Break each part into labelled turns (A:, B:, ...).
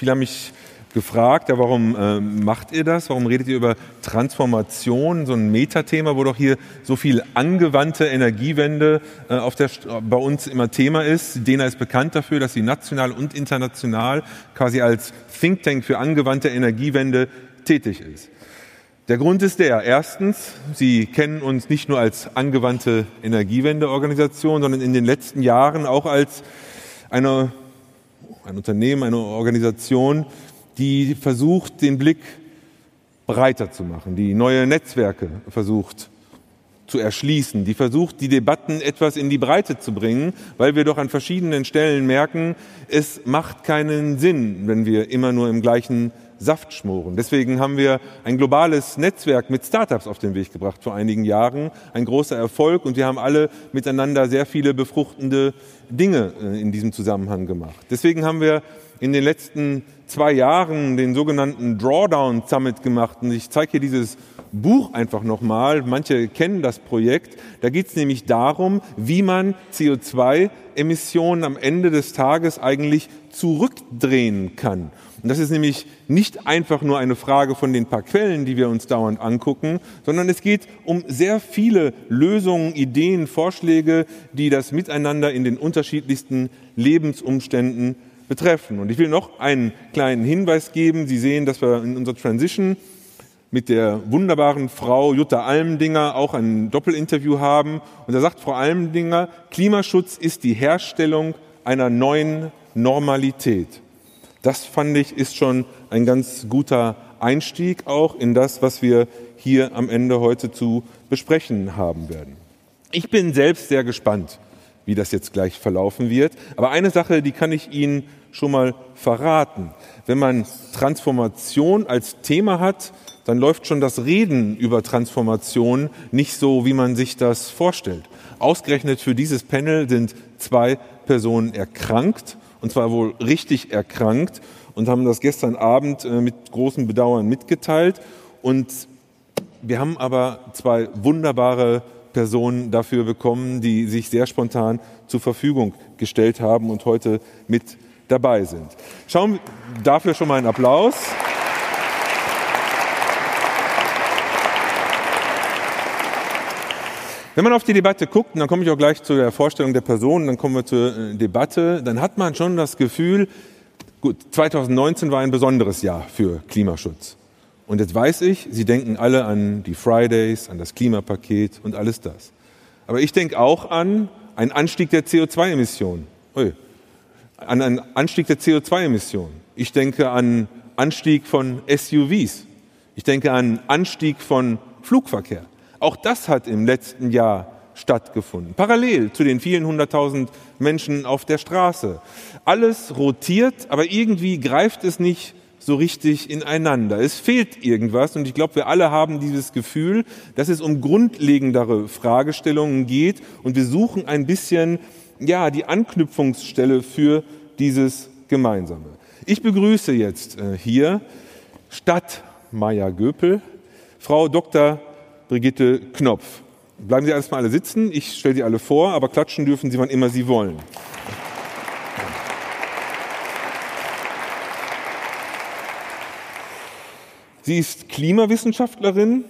A: viele haben mich gefragt, ja, warum äh, macht ihr das? Warum redet ihr über Transformation, so ein Metathema, wo doch hier so viel angewandte Energiewende äh, auf der, bei uns immer Thema ist. DENA ist bekannt dafür, dass sie national und international quasi als Think Tank für angewandte Energiewende tätig ist. Der Grund ist der, erstens, Sie kennen uns nicht nur als angewandte Energiewendeorganisation, sondern in den letzten Jahren auch als eine, ein Unternehmen, eine Organisation, die versucht, den Blick breiter zu machen, die neue Netzwerke versucht zu erschließen, die versucht, die Debatten etwas in die Breite zu bringen, weil wir doch an verschiedenen Stellen merken, es macht keinen Sinn, wenn wir immer nur im gleichen Saft schmoren. Deswegen haben wir ein globales Netzwerk mit Startups auf den Weg gebracht vor einigen Jahren. Ein großer Erfolg und wir haben alle miteinander sehr viele befruchtende Dinge äh, in diesem Zusammenhang gemacht. Deswegen haben wir in den letzten zwei Jahren den sogenannten Drawdown Summit gemacht. Und ich zeige hier dieses Buch einfach nochmal. Manche kennen das Projekt. Da geht es nämlich darum, wie man CO2-Emissionen am Ende des Tages eigentlich zurückdrehen kann. Und das ist nämlich nicht einfach nur eine Frage von den paar Quellen, die wir uns dauernd angucken, sondern es geht um sehr viele Lösungen, Ideen, Vorschläge, die das Miteinander in den unterschiedlichsten Lebensumständen betreffen. Und ich will noch einen kleinen Hinweis geben. Sie sehen, dass wir in unserer Transition mit der wunderbaren Frau Jutta Almendinger auch ein Doppelinterview haben. Und da sagt Frau Almendinger, Klimaschutz ist die Herstellung einer neuen Normalität. Das fand ich ist schon ein ganz guter Einstieg auch in das, was wir hier am Ende heute zu besprechen haben werden. Ich bin selbst sehr gespannt, wie das jetzt gleich verlaufen wird. Aber eine Sache, die kann ich Ihnen schon mal verraten. Wenn man Transformation als Thema hat, dann läuft schon das Reden über Transformation nicht so, wie man sich das vorstellt. Ausgerechnet für dieses Panel sind zwei Personen erkrankt, und zwar wohl richtig erkrankt, und haben das gestern Abend äh, mit großem Bedauern mitgeteilt. Und wir haben aber zwei wunderbare Personen dafür bekommen, die sich sehr spontan zur Verfügung gestellt haben und heute mit dabei sind. Schauen wir dafür schon mal einen Applaus. Wenn man auf die Debatte guckt, und dann komme ich auch gleich zu der Vorstellung der Personen, dann kommen wir zur äh, Debatte, dann hat man schon das Gefühl, gut, 2019 war ein besonderes Jahr für Klimaschutz. Und jetzt weiß ich, Sie denken alle an die Fridays, an das Klimapaket und alles das. Aber ich denke auch an einen Anstieg der CO2-Emissionen an einen Anstieg der CO2-Emissionen. Ich denke an Anstieg von SUVs. Ich denke an Anstieg von Flugverkehr. Auch das hat im letzten Jahr stattgefunden. Parallel zu den vielen hunderttausend Menschen auf der Straße. Alles rotiert, aber irgendwie greift es nicht so richtig ineinander. Es fehlt irgendwas und ich glaube, wir alle haben dieses Gefühl, dass es um grundlegendere Fragestellungen geht und wir suchen ein bisschen ja, die Anknüpfungsstelle für dieses Gemeinsame. Ich begrüße jetzt äh, hier Stadt Maya Göpel, Frau Dr. Brigitte Knopf. Bleiben Sie erstmal alle sitzen, ich stelle Sie alle vor, aber klatschen dürfen Sie, wann immer Sie wollen. Sie ist Klimawissenschaftlerin,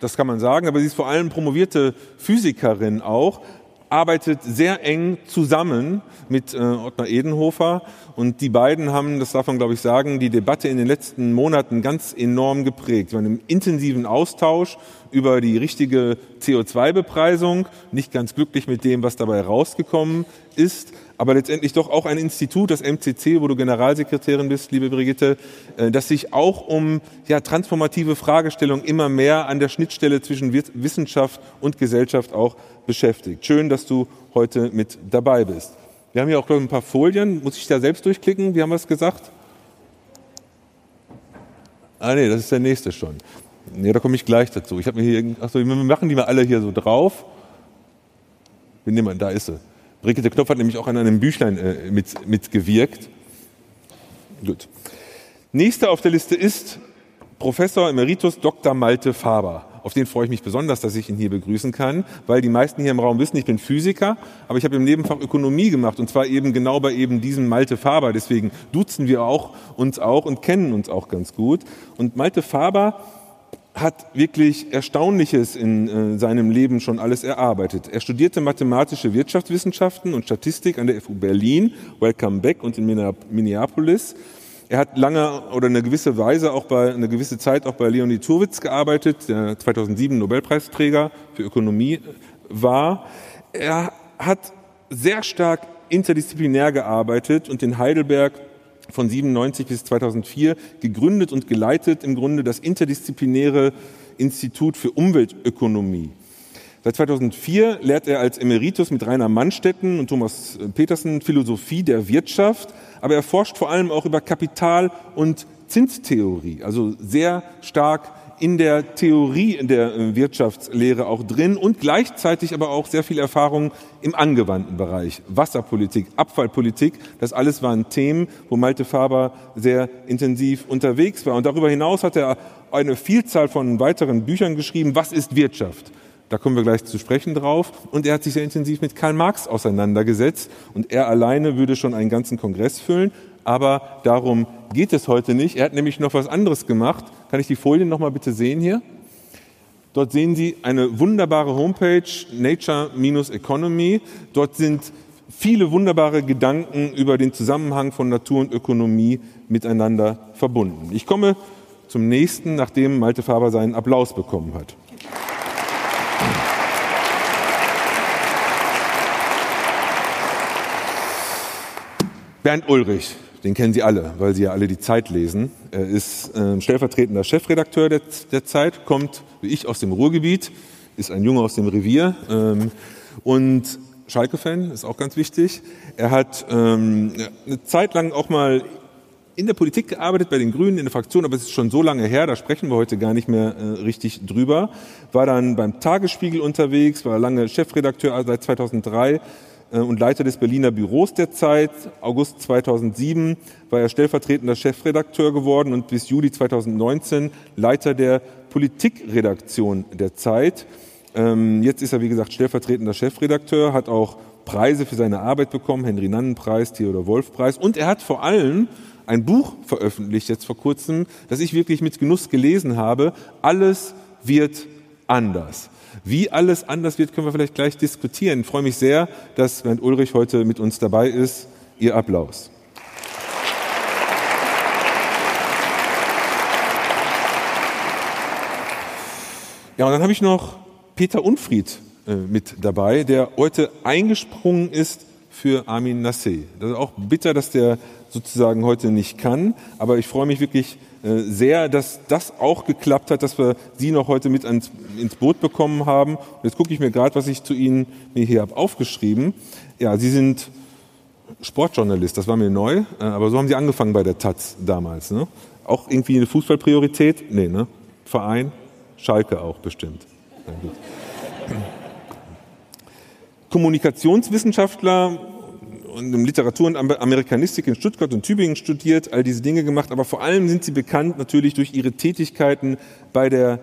A: das kann man sagen, aber sie ist vor allem promovierte Physikerin auch, arbeitet sehr eng zusammen mit äh, Ottmar Edenhofer. Und die beiden haben, das darf man glaube ich sagen, die Debatte in den letzten Monaten ganz enorm geprägt. Wir waren im intensiven Austausch über die richtige CO2-Bepreisung, nicht ganz glücklich mit dem, was dabei rausgekommen ist, aber letztendlich doch auch ein Institut, das MCC, wo du Generalsekretärin bist, liebe Brigitte, äh, das sich auch um ja, transformative Fragestellungen immer mehr an der Schnittstelle zwischen Wissenschaft und Gesellschaft auch beschäftigt. Schön, dass du heute mit dabei bist. Wir haben hier auch glaube ich, ein paar Folien. Muss ich da selbst durchklicken? Wie haben wir es gesagt? Ah nee, das ist der nächste schon. Nee, da komme ich gleich dazu. Ich habe mir hier, achso, wir machen die mal alle hier so drauf. Wir nehmen, da ist sie. Brigitte Knopf hat nämlich auch an einem Büchlein äh, mit, mitgewirkt. Gut. Nächster auf der Liste ist Professor Emeritus Dr. Malte Faber. Auf den freue ich mich besonders, dass ich ihn hier begrüßen kann, weil die meisten hier im Raum wissen, ich bin Physiker, aber ich habe im Nebenfach Ökonomie gemacht und zwar eben genau bei eben diesem Malte Faber. Deswegen duzen wir auch uns auch und kennen uns auch ganz gut. Und Malte Faber hat wirklich Erstaunliches in äh, seinem Leben schon alles erarbeitet. Er studierte mathematische Wirtschaftswissenschaften und Statistik an der FU Berlin, Welcome Back und in Minneapolis. Er hat lange oder eine gewisse Weise auch bei eine gewisse Zeit auch bei Leonid Turwitz gearbeitet, der 2007 Nobelpreisträger für Ökonomie war. Er hat sehr stark interdisziplinär gearbeitet und in Heidelberg von 97 bis 2004 gegründet und geleitet im Grunde das interdisziplinäre Institut für Umweltökonomie. Seit 2004 lehrt er als Emeritus mit Rainer Mannstetten und Thomas Petersen Philosophie der Wirtschaft, aber er forscht vor allem auch über Kapital- und Zinstheorie, also sehr stark in der Theorie in der äh, Wirtschaftslehre auch drin und gleichzeitig aber auch sehr viel Erfahrung im angewandten Bereich. Wasserpolitik, Abfallpolitik, das alles waren Themen, wo Malte Faber sehr intensiv unterwegs war. Und darüber hinaus hat er eine Vielzahl von weiteren Büchern geschrieben. Was ist Wirtschaft? Da kommen wir gleich zu sprechen drauf. Und er hat sich sehr intensiv mit Karl Marx auseinandergesetzt. Und er alleine würde schon einen ganzen Kongress füllen aber darum geht es heute nicht. Er hat nämlich noch was anderes gemacht. Kann ich die Folien noch mal bitte sehen hier? Dort sehen Sie eine wunderbare Homepage, Nature-Economy. Dort sind viele wunderbare Gedanken über den Zusammenhang von Natur und Ökonomie miteinander verbunden. Ich komme zum nächsten, nachdem Malte Faber seinen Applaus bekommen hat. Bernd Ulrich, den kennen Sie alle, weil Sie ja alle die Zeit lesen. Er ist äh, stellvertretender Chefredakteur der, der, Zeit, kommt wie ich aus dem Ruhrgebiet, ist ein Junge aus dem Revier ähm, und Schalke-Fan, ist auch ganz wichtig. Er hat ähm, eine Zeit lang auch mal in der Politik gearbeitet, bei den Grünen, in der Fraktion, aber es ist schon so lange her, da sprechen wir heute gar nicht mehr äh, richtig drüber. War dann beim Tagesspiegel unterwegs, war lange Chefredakteur seit 2003 äh, und Leiter des Berliner Büros der Zeit. August 2007 war er stellvertretender Chefredakteur geworden und bis Juli 2019 Leiter der Politikredaktion der Zeit. Ähm, jetzt ist er, wie gesagt, stellvertretender Chefredakteur, hat auch Preise für seine Arbeit bekommen, Henry-Nannen-Preis, Theodor-Wolf-Preis und er hat vor allem ein Buch veröffentlicht jetzt vor kurzem, das ich wirklich mit Genuss gelesen habe. Alles wird anders. Wie alles anders wird, können wir vielleicht gleich diskutieren. Ich freue mich sehr, dass Bernd Ulrich heute mit uns dabei ist. Ihr Applaus. Ja, und dann habe ich noch Peter Unfried äh, mit dabei, der heute eingesprungen ist für Armin Nassé. Das ist auch bitter, dass der sozusagen heute nicht kann, aber ich freue mich wirklich sehr, dass das auch geklappt hat, dass wir Sie noch heute mit ans, ins Boot bekommen haben. Und jetzt gucke ich mir gerade, was ich zu Ihnen mir hier habe aufgeschrieben. Ja, Sie sind Sportjournalist, das war mir neu, äh, aber so haben Sie angefangen bei der Taz damals. Ne? Auch irgendwie eine Fußballpriorität? Nee, ne? Verein? Schalke auch bestimmt. Kommunikationswissenschaftler und Literatur und Amerikanistik in Stuttgart und Tübingen studiert, all diese Dinge gemacht, aber vor allem sind sie bekannt natürlich durch ihre Tätigkeiten bei der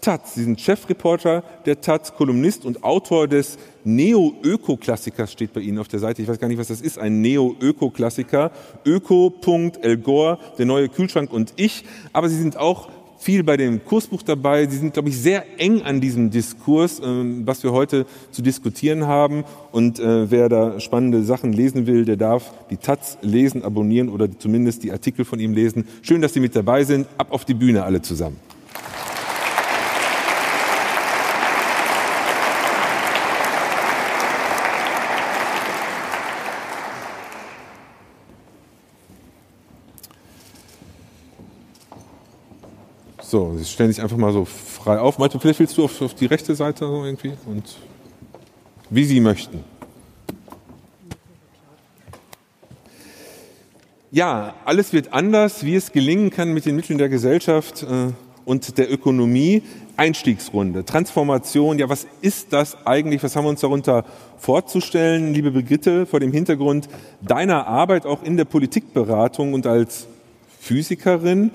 A: Taz. Sie sind Chefreporter der Taz, Kolumnist und Autor des Neo-Öko-Klassikers steht bei Ihnen auf der Seite. Ich weiß gar nicht, was das ist. Ein Neo-Öko-Klassiker. Öko.Elgor, der neue Kühlschrank und ich. Aber Sie sind auch viel bei dem Kursbuch dabei. Sie sind, glaube ich, sehr eng an diesem Diskurs, äh, was wir heute zu diskutieren haben. Und äh, wer da spannende Sachen lesen will, der darf die Taz lesen, abonnieren oder zumindest die Artikel von ihm lesen. Schön, dass Sie mit dabei sind. Ab auf die Bühne alle zusammen. So, sie stellen sich einfach mal so frei auf. Malte, vielleicht willst du auf, auf die rechte Seite so irgendwie und wie sie möchten. Ja, alles wird anders, wie es gelingen kann mit den Mitteln der Gesellschaft äh, und der Ökonomie. Einstiegsrunde, Transformation, ja, was ist das eigentlich? Was haben wir uns darunter vorzustellen, liebe Brigitte, vor dem Hintergrund deiner Arbeit auch in der Politikberatung und als Physikerin?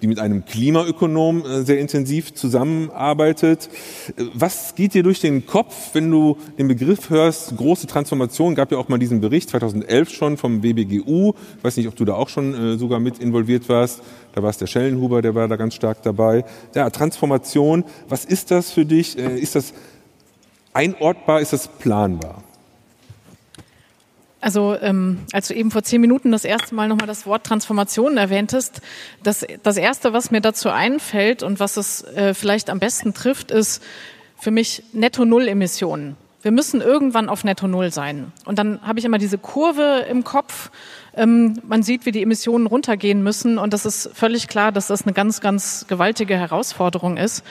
A: Die mit einem Klimaökonom äh, sehr intensiv zusammenarbeitet. Äh, was geht dir durch den Kopf, wenn du den Begriff hörst, große Transformation? Gab ja auch mal diesen Bericht 2011 schon vom WBGU. Ich weiß nicht, ob du da auch schon äh, sogar mit involviert warst. Da war es der Schellenhuber, der war da ganz stark dabei. Ja, Transformation, was ist das für dich? Ist das einordbar, ist das planbar?
B: Also ähm, als du eben vor zehn Minuten das erste Mal nochmal das Wort Transformation erwähntest, das, das Erste, was mir dazu einfällt und was es äh, vielleicht am besten trifft, ist für mich Netto-Null-Emissionen. Wir müssen irgendwann auf Netto-Null sein. Und dann habe ich immer diese Kurve im Kopf. Ähm, man sieht, wie die Emissionen runtergehen müssen. Und das ist völlig klar, dass das eine ganz, ganz gewaltige Herausforderung ist.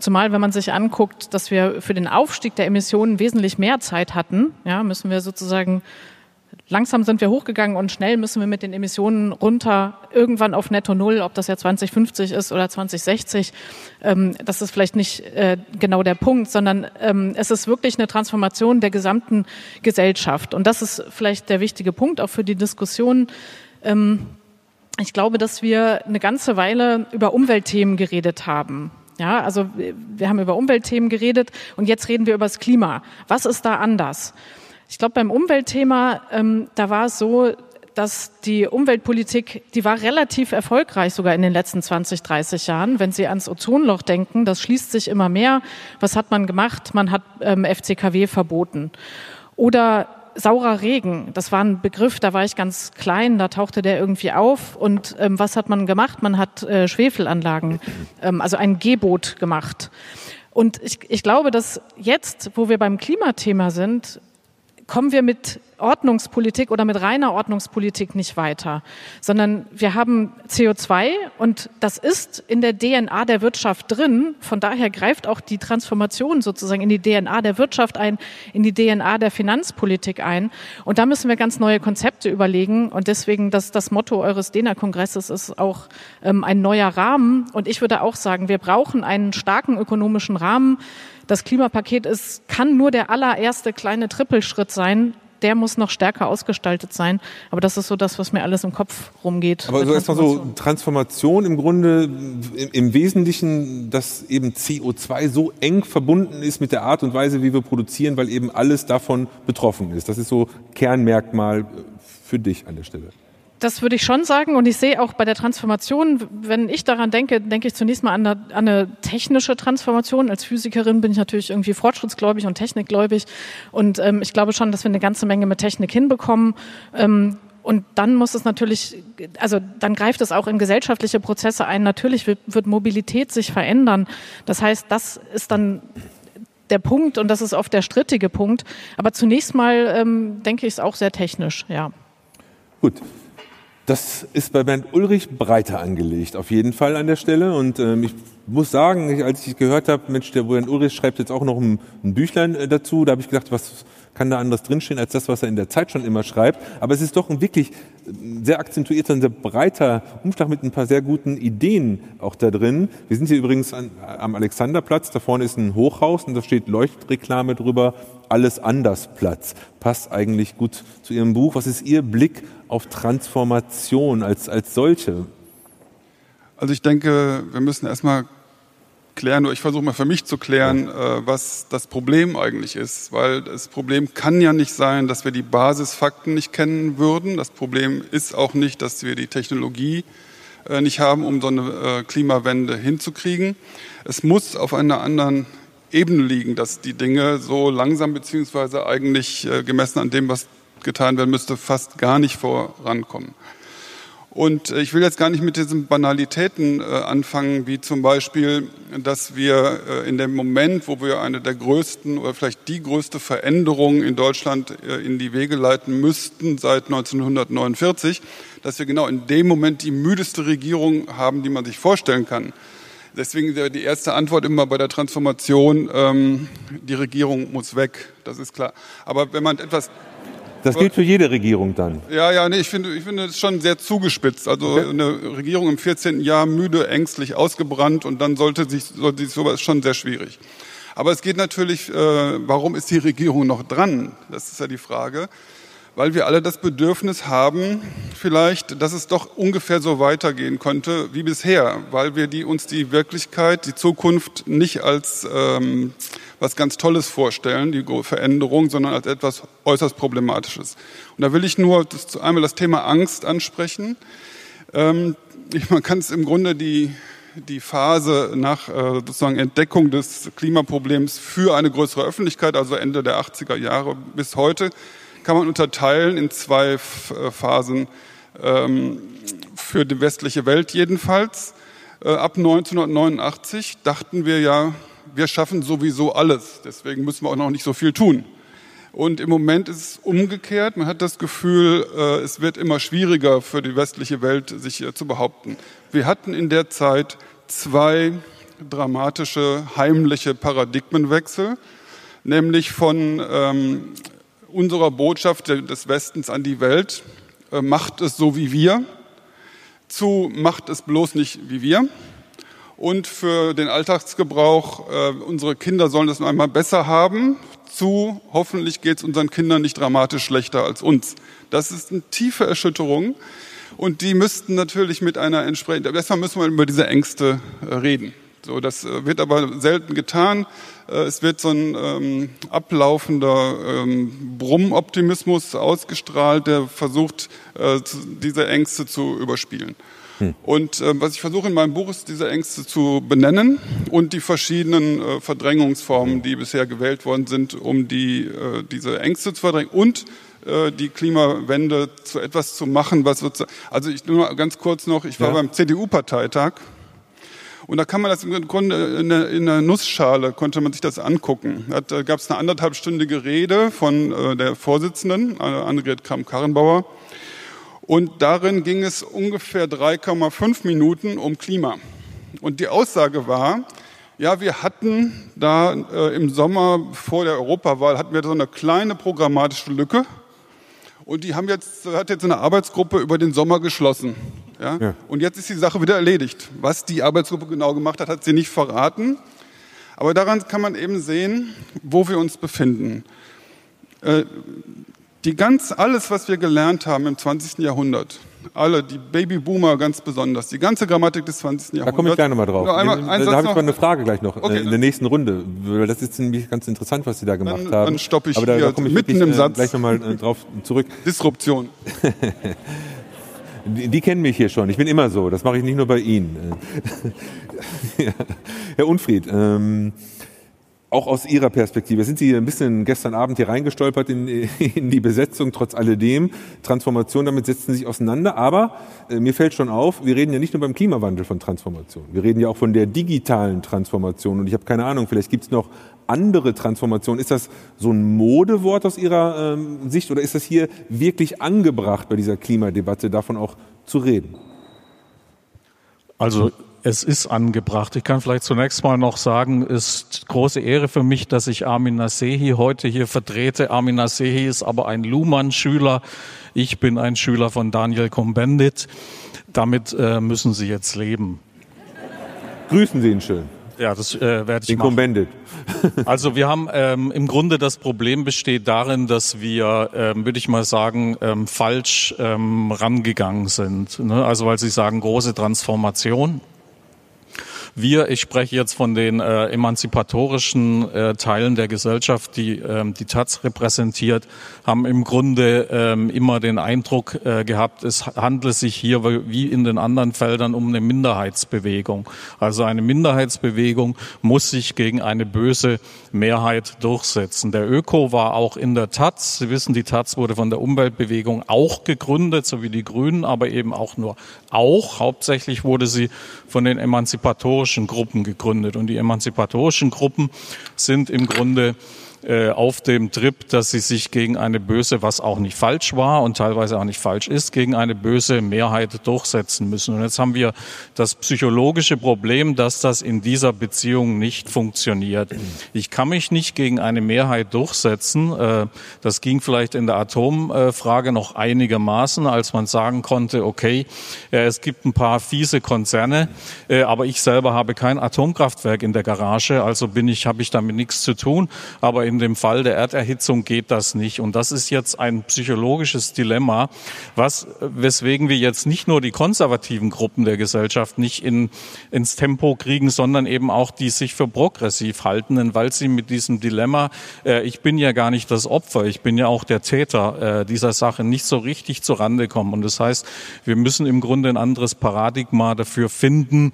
B: Zumal, wenn man sich anguckt, dass wir für den Aufstieg der Emissionen wesentlich mehr Zeit hatten, ja, müssen wir sozusagen langsam sind wir hochgegangen und schnell müssen wir mit den Emissionen runter, irgendwann auf Netto Null, ob das ja 2050 ist oder 2060. Ähm, das ist vielleicht nicht äh, genau der Punkt, sondern ähm, es ist wirklich eine Transformation der gesamten Gesellschaft. Und das ist vielleicht der wichtige Punkt auch für die Diskussion. Ähm, ich glaube, dass wir eine ganze Weile über Umweltthemen geredet haben. Ja, also wir haben über Umweltthemen geredet und jetzt reden wir über das Klima. Was ist da anders? Ich glaube, beim Umweltthema, ähm, da war es so, dass die Umweltpolitik, die war relativ erfolgreich sogar in den letzten 20, 30 Jahren. Wenn Sie ans Ozonloch denken, das schließt sich immer mehr. Was hat man gemacht? Man hat ähm, FCKW verboten. Oder saurer Regen, das war ein Begriff, da war ich ganz klein, da tauchte der irgendwie auf. Und ähm, was hat man gemacht? Man hat äh, Schwefelanlagen, ähm, also ein Gebot gemacht. Und ich, ich glaube, dass jetzt, wo wir beim Klimathema sind, kommen wir mit Ordnungspolitik oder mit reiner Ordnungspolitik nicht weiter, sondern wir haben CO2 und das ist in der DNA der Wirtschaft drin. Von daher greift auch die Transformation sozusagen in die DNA der Wirtschaft ein, in die DNA der Finanzpolitik ein. Und da müssen wir ganz neue Konzepte überlegen. Und deswegen das, das Motto eures DENA-Kongresses ist auch ähm, ein neuer Rahmen. Und ich würde auch sagen, wir brauchen einen starken ökonomischen Rahmen, das Klimapaket ist, kann nur der allererste kleine Trippelschritt sein. Der muss noch stärker ausgestaltet sein. Aber das ist so das, was mir alles im Kopf rumgeht.
A: Aber so erstmal so Transformation im Grunde im, im Wesentlichen, dass eben CO2 so eng verbunden ist mit der Art und Weise, wie wir produzieren, weil eben alles davon betroffen ist. Das ist so Kernmerkmal für dich an der Stelle.
B: Das würde ich schon sagen. Und ich sehe auch bei der Transformation, wenn ich daran denke, denke ich zunächst mal an eine, an eine, technische Transformation. Als Physikerin bin ich natürlich irgendwie fortschrittsgläubig und technikgläubig. Und ähm, ich glaube schon, dass wir eine ganze Menge mit Technik hinbekommen. Ähm, und dann muss es natürlich, also dann greift es auch in gesellschaftliche Prozesse ein. Natürlich wird, Mobilität sich verändern. Das heißt, das ist dann der Punkt und das ist oft der strittige Punkt. Aber zunächst mal ähm, denke ich es auch sehr technisch, ja.
A: Gut. Das ist bei Bernd Ulrich breiter angelegt, auf jeden Fall an der Stelle. Und ähm, ich muss sagen, als ich gehört habe, Mensch, der Bernd Ulrich schreibt jetzt auch noch ein, ein Büchlein äh, dazu, da habe ich gedacht, was kann da anderes drinstehen als das, was er in der Zeit schon immer schreibt. Aber es ist doch ein wirklich sehr akzentuierter, ein sehr breiter Umschlag mit ein paar sehr guten Ideen auch da drin. Wir sind hier übrigens an, am Alexanderplatz, da vorne ist ein Hochhaus und da steht Leuchtreklame drüber, alles anders Platz. Passt eigentlich gut zu Ihrem Buch. Was ist Ihr Blick auf Transformation als, als solche?
C: Also ich denke, wir müssen erstmal klären, oder ich versuche mal für mich zu klären, äh, was das Problem eigentlich ist. Weil das Problem kann ja nicht sein, dass wir die Basisfakten nicht kennen würden. Das Problem ist auch nicht, dass wir die Technologie äh, nicht haben, um so eine äh, Klimawende hinzukriegen. Es muss auf einer anderen Ebene liegen, dass die Dinge so langsam beziehungsweise eigentlich äh, gemessen an dem, was getan werden müsste, fast gar nicht vorankommen. Und äh, ich will jetzt gar nicht mit diesen Banalitäten äh, anfangen, wie zum Beispiel, dass wir äh, in dem Moment, wo wir eine der größten oder vielleicht die größte Veränderung in Deutschland in die Wege leiten müssten seit 1949, dass wir genau in dem Moment die müdeste Regierung haben, die man sich vorstellen kann. Deswegen wäre die erste Antwort immer bei der Transformation, ähm, die Regierung muss weg, das ist klar. Aber wenn man etwas
A: das gilt für jede Regierung dann.
C: Ja, ja, nee, ich finde, ich finde es schon sehr zugespitzt. Also okay. eine Regierung im 14. Jahr müde, ängstlich, ausgebrannt und dann sollte sich, sollte sich sowas schon sehr schwierig. Aber es geht natürlich, äh, warum ist die Regierung noch dran? Das ist ja die Frage. Weil wir alle das Bedürfnis haben, vielleicht, dass es doch ungefähr so weitergehen könnte wie bisher, weil wir die, uns die Wirklichkeit, die Zukunft nicht als ähm, was ganz Tolles vorstellen, die Veränderung, sondern als etwas äußerst Problematisches. Und da will ich nur das, einmal das Thema Angst ansprechen. Ähm, man kann es im Grunde die, die Phase nach äh, sozusagen Entdeckung des Klimaproblems für eine größere Öffentlichkeit, also Ende der 80er Jahre bis heute, kann man unterteilen in zwei äh, Phasen ähm, für die westliche Welt jedenfalls. Äh, ab 1989 dachten wir ja, wir schaffen sowieso alles, deswegen müssen wir auch noch nicht so viel tun. Und im Moment ist es umgekehrt. Man hat das Gefühl, äh, es wird immer schwieriger für die westliche Welt, sich zu behaupten. Wir hatten in der Zeit zwei dramatische, heimliche Paradigmenwechsel, nämlich von ähm, unserer Botschaft des Westens an die Welt, äh, macht es so wie wir, zu macht es bloß nicht wie wir. Und für den Alltagsgebrauch, äh, unsere Kinder sollen es noch einmal besser haben, zu hoffentlich geht es unseren Kindern nicht dramatisch schlechter als uns. Das ist eine tiefe Erschütterung und die müssten natürlich mit einer entsprechenden, erstmal müssen wir über diese Ängste äh, reden. So, das äh, wird aber selten getan. Äh, es wird so ein ähm, ablaufender ähm, Brummoptimismus ausgestrahlt, der versucht, äh, diese Ängste zu überspielen. Hm. Und äh, was ich versuche in meinem Buch ist, diese Ängste zu benennen und die verschiedenen äh, Verdrängungsformen, die bisher gewählt worden sind, um die, äh, diese Ängste zu verdrängen und die Klimawende zu etwas zu machen, was sozusagen, also ich nur ganz kurz noch, ich war ja. beim CDU-Parteitag und da kann man das im Grunde in der, in der Nussschale konnte man sich das angucken. Da gab es eine anderthalbstündige Rede von äh, der Vorsitzenden, äh, Annegret Kramp-Karrenbauer. Und darin ging es ungefähr 3,5 Minuten um Klima. Und die Aussage war, ja, wir hatten da äh, im Sommer vor der Europawahl hatten wir so eine kleine programmatische Lücke. Und die haben jetzt, hat jetzt eine Arbeitsgruppe über den Sommer geschlossen. Ja? ja? Und jetzt ist die Sache wieder erledigt. Was die Arbeitsgruppe genau gemacht hat, hat sie nicht verraten. Aber daran kann man eben sehen, wo wir uns befinden. Äh, die ganz, alles, was wir gelernt haben im 20. Jahrhundert, alle, die Babyboomer ganz besonders, die ganze Grammatik des 20. Jahrhunderts.
A: Da komme ich gleich nochmal drauf. Einmal, da habe ich mal eine Frage gleich noch okay, in der nächsten Runde. Weil das ist nämlich ganz interessant, was Sie da gemacht
C: dann,
A: haben.
C: Dann stoppe ich
A: Aber da, da komme ich
C: mitten
A: wirklich,
C: im
A: äh,
C: Satz.
A: gleich nochmal äh, drauf zurück.
C: Disruption.
A: Die, die, kennen mich hier schon. Ich bin immer so. Das mache ich nicht nur bei Ihnen. ja. Herr Unfried, ähm, auch aus Ihrer Perspektive, sind Sie ein bisschen gestern Abend hier reingestolpert in, in die Besetzung, trotz alledem. Transformation, damit setzen Sie sich auseinander. Aber äh, mir fällt schon auf, wir reden ja nicht nur beim Klimawandel von Transformation. Wir reden ja auch von der digitalen Transformation. Und ich habe keine Ahnung, vielleicht gibt es noch andere Transformationen. Ist das so ein Modewort aus Ihrer ähm, Sicht oder ist das hier wirklich angebracht bei dieser Klimadebatte, davon auch zu reden?
D: Also es ist angebracht. Ich kann vielleicht zunächst mal noch sagen, es ist große Ehre für mich, dass ich Armin Nasehi heute hier vertrete. Armin Nasehi ist aber ein Luhmann-Schüler. Ich bin ein Schüler von Daniel Cohn-Bendit. Damit äh, müssen Sie jetzt leben.
A: Grüßen Sie ihn schön.
D: Ja, das äh, werde ich
A: Den
D: machen. Also wir haben ähm, im Grunde das Problem besteht darin, dass wir, ähm, würde ich mal sagen, ähm, falsch ähm, rangegangen sind. Ne? Also weil Sie sagen große Transformation. Wir, ich spreche jetzt von den äh, emanzipatorischen äh, Teilen der Gesellschaft, die ähm, die Taz repräsentiert, haben im Grunde ähm, immer den Eindruck äh, gehabt, es handle sich hier wie in den anderen Feldern um eine Minderheitsbewegung. Also eine Minderheitsbewegung muss sich gegen eine böse Mehrheit durchsetzen. Der Öko war auch in der Taz. Sie wissen, die Taz wurde von der Umweltbewegung auch gegründet, so wie die Grünen, aber eben auch nur auch. Hauptsächlich wurde sie von den emanzipatorischen Gruppen gegründet. Und die emanzipatorischen Gruppen sind im Grunde äh, auf dem Trip, dass sie sich gegen eine böse, was auch nicht falsch war und teilweise auch nicht falsch ist, gegen eine böse Mehrheit durchsetzen müssen. Und jetzt haben wir das psychologische Problem, dass das in dieser Beziehung nicht funktioniert. Ich kann mich nicht gegen eine Mehrheit durchsetzen. Äh, das ging vielleicht in der Atomfrage noch einigermaßen, als man sagen konnte, okay, äh, es gibt ein paar fiese Konzerne, aber ich selber habe kein Atomkraftwerk in der Garage, also bin ich, habe ich damit nichts zu tun. Aber in in dem Fall der Erderhitzung geht das nicht. Und das ist jetzt ein psychologisches Dilemma, was, weswegen wir jetzt nicht nur die konservativen Gruppen der Gesellschaft nicht in, ins Tempo kriegen, sondern eben auch die sich für progressiv haltenden, weil sie mit diesem Dilemma, äh, ich bin ja gar nicht das Opfer, ich bin ja auch der Täter äh, dieser Sache, nicht so richtig zurande kommen. Und das heißt, wir müssen im Grunde ein anderes Paradigma dafür finden,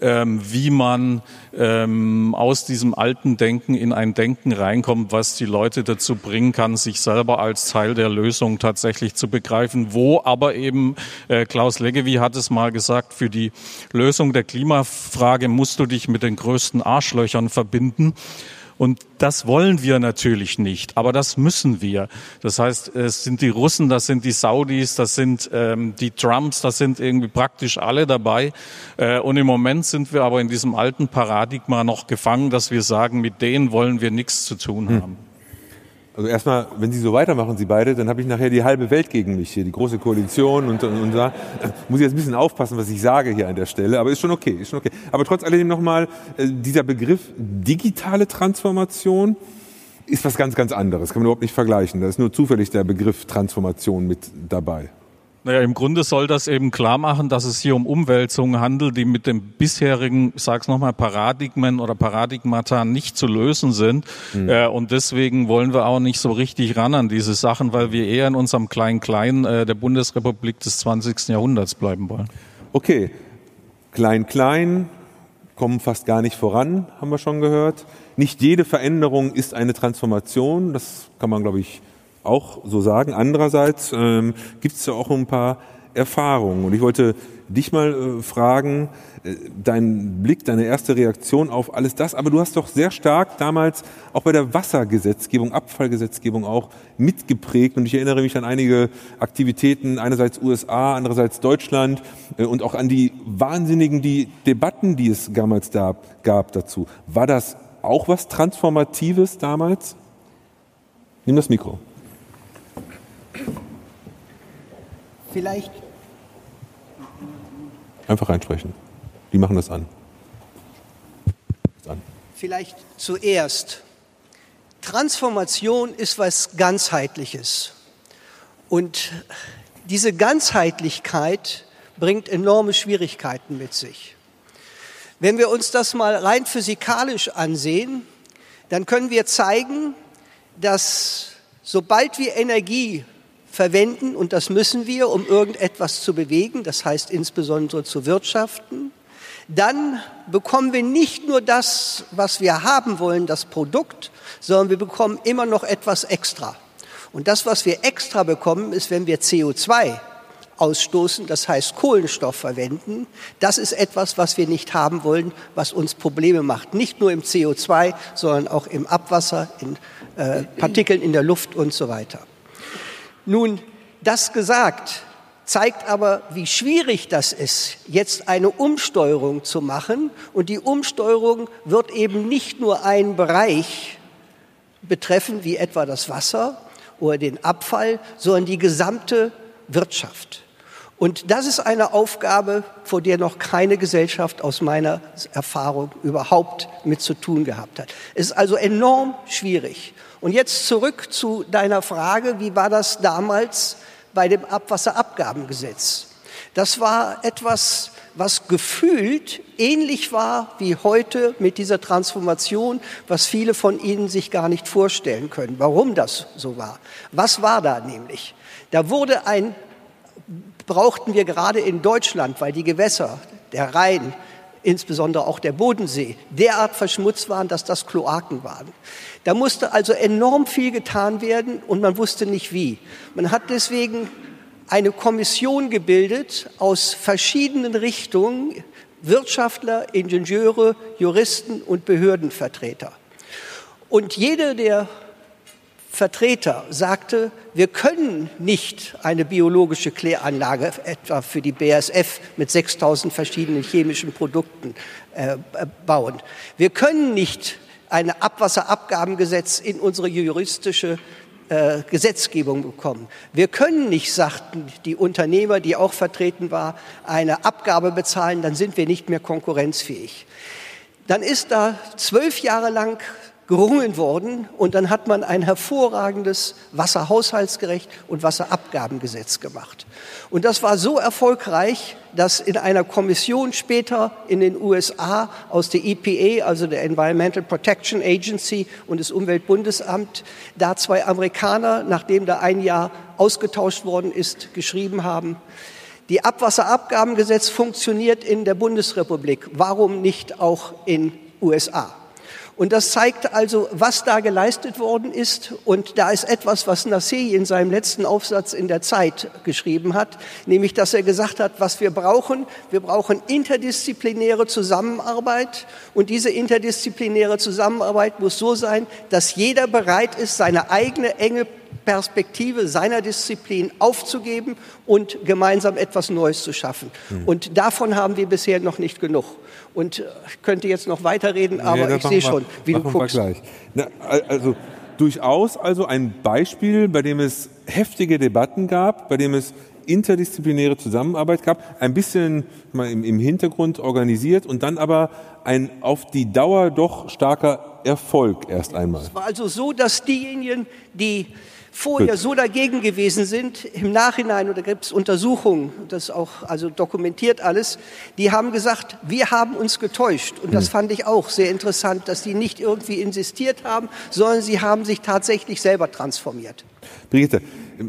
D: ähm, wie man ähm, aus diesem alten Denken in ein Denken reinkommt, was die Leute dazu bringen kann, sich selber als Teil der Lösung tatsächlich zu begreifen, wo aber eben, äh, Klaus Leggevi hat es mal gesagt, für die Lösung der Klimafrage musst du dich mit den größten Arschlöchern verbinden. Und das wollen wir natürlich nicht, aber das müssen wir. Das heißt, es sind die Russen, das sind die Saudis, das sind ähm, die Trumps, das sind irgendwie praktisch alle dabei. Äh, und im Moment sind wir aber in diesem alten Paradigma noch gefangen, dass wir sagen, mit denen wollen wir nichts zu tun hm.
A: Also erstmal, wenn Sie so weitermachen, Sie beide, dann habe ich nachher die halbe Welt gegen mich hier, die große Koalition und, und, und da muss ich jetzt ein bisschen aufpassen, was ich sage hier an der Stelle, aber ist schon okay, ist schon okay. Aber trotz alledem nochmal, äh, dieser Begriff digitale Transformation ist was ganz, ganz anderes, kann man überhaupt nicht vergleichen. Da ist nur zufällig der Begriff Transformation mit dabei.
D: Naja, im Grunde soll das eben klar machen, dass es hier um Umwälzungen handelt, die mit dem bisherigen, ich sag's nochmal, Paradigmen oder Paradigmata nicht zu lösen sind. Mhm. Äh, und deswegen wollen wir auch nicht so richtig ran an diese Sachen, weil wir eher in unserem Klein-Klein äh, der Bundesrepublik des 20. Jahrhunderts bleiben wollen.
A: Okay, Klein-Klein, kommen fast gar nicht voran, haben wir schon gehört. Nicht jede Veränderung ist eine Transformation, das kann man, glaube ich, auch so sagen. Andererseits ähm, gibt es ja auch ein paar Erfahrungen. Und ich wollte dich mal äh, fragen, äh, dein Blick, deine erste Reaktion auf alles das. Aber du hast doch sehr stark damals auch bei der Wassergesetzgebung, Abfallgesetzgebung auch mitgeprägt. Und ich erinnere mich an einige Aktivitäten, einerseits USA, andererseits Deutschland äh, und auch an die wahnsinnigen die Debatten, die es damals da gab dazu. War das auch was Transformatives damals? Nimm das Mikro.
E: Vielleicht.
A: Einfach reinsprechen. Die machen das an.
E: an. Vielleicht zuerst. Transformation ist was ganzheitliches. Und diese Ganzheitlichkeit bringt enorme Schwierigkeiten mit sich. Wenn wir uns das mal rein physikalisch ansehen, dann können wir zeigen, dass sobald wir Energie verwenden, und das müssen wir, um irgendetwas zu bewegen, das heißt insbesondere zu wirtschaften, dann bekommen wir nicht nur das, was wir haben wollen, das Produkt, sondern wir bekommen immer noch etwas extra. Und das, was wir extra bekommen, ist, wenn wir CO2 ausstoßen, das heißt Kohlenstoff verwenden, das ist etwas, was wir nicht haben wollen, was uns Probleme macht. Nicht nur im CO2, sondern auch im Abwasser, in äh, Partikeln in der Luft und so weiter. Nun, das gesagt, zeigt aber, wie schwierig das ist, jetzt eine Umsteuerung zu machen. Und die Umsteuerung wird eben nicht nur einen Bereich betreffen, wie etwa das Wasser oder den Abfall, sondern die gesamte Wirtschaft. Und das ist eine Aufgabe, vor der noch keine Gesellschaft aus meiner Erfahrung überhaupt mit zu tun gehabt hat. Es ist also enorm schwierig. Und jetzt zurück zu deiner Frage, wie war das damals bei dem Abwasserabgabengesetz? Das war etwas, was gefühlt ähnlich war wie heute mit dieser Transformation, was viele von Ihnen sich gar nicht vorstellen können, warum das so war. Was war da nämlich? Da wurde ein, brauchten wir gerade in Deutschland, weil die Gewässer, der Rhein, insbesondere auch der Bodensee, derart verschmutzt waren, dass das Kloaken waren. Da musste also enorm viel getan werden und man wusste nicht wie. Man hat deswegen eine Kommission gebildet aus verschiedenen Richtungen, Wirtschaftler, Ingenieure, Juristen und Behördenvertreter. Und jeder der Vertreter sagte, wir können nicht eine biologische Kläranlage etwa für die BASF mit 6000 verschiedenen chemischen Produkten äh, bauen. Wir können nicht ein Abwasserabgabengesetz in unsere juristische äh, Gesetzgebung bekommen. Wir können nicht, sagten die Unternehmer, die auch vertreten war, eine Abgabe bezahlen, dann sind wir nicht mehr konkurrenzfähig. Dann ist da zwölf Jahre lang gerungen worden und dann hat man ein hervorragendes Wasserhaushaltsgerecht und Wasserabgabengesetz gemacht. Und das war so erfolgreich, dass in einer Kommission später in den USA aus der EPA, also der Environmental Protection Agency und des Umweltbundesamt, da zwei Amerikaner, nachdem da ein Jahr ausgetauscht worden ist, geschrieben haben, die Abwasserabgabengesetz funktioniert in der Bundesrepublik. Warum nicht auch in USA? Und das zeigt also, was da geleistet worden ist. Und da ist etwas, was Nassei in seinem letzten Aufsatz in der Zeit geschrieben hat, nämlich, dass er gesagt hat, was wir brauchen, wir brauchen interdisziplinäre Zusammenarbeit. Und diese interdisziplinäre Zusammenarbeit muss so sein, dass jeder bereit ist, seine eigene enge Perspektive seiner Disziplin aufzugeben und gemeinsam etwas Neues zu schaffen. Mhm. Und davon haben wir bisher noch nicht genug. Und ich äh, könnte jetzt noch weiterreden, aber ja, ich sehe schon, wie du guckst.
A: Na, also durchaus also ein Beispiel, bei dem es heftige Debatten gab, bei dem es interdisziplinäre Zusammenarbeit gab, ein bisschen mal im, im Hintergrund organisiert und dann aber ein auf die Dauer doch starker Erfolg erst einmal.
E: Es war also so, dass diejenigen, die vorher so dagegen gewesen sind, im Nachhinein, oder gibt es Untersuchungen, das auch also dokumentiert alles, die haben gesagt, wir haben uns getäuscht. Und das hm. fand ich auch sehr interessant, dass die nicht irgendwie insistiert haben, sondern sie haben sich tatsächlich selber transformiert.
A: Brigitte,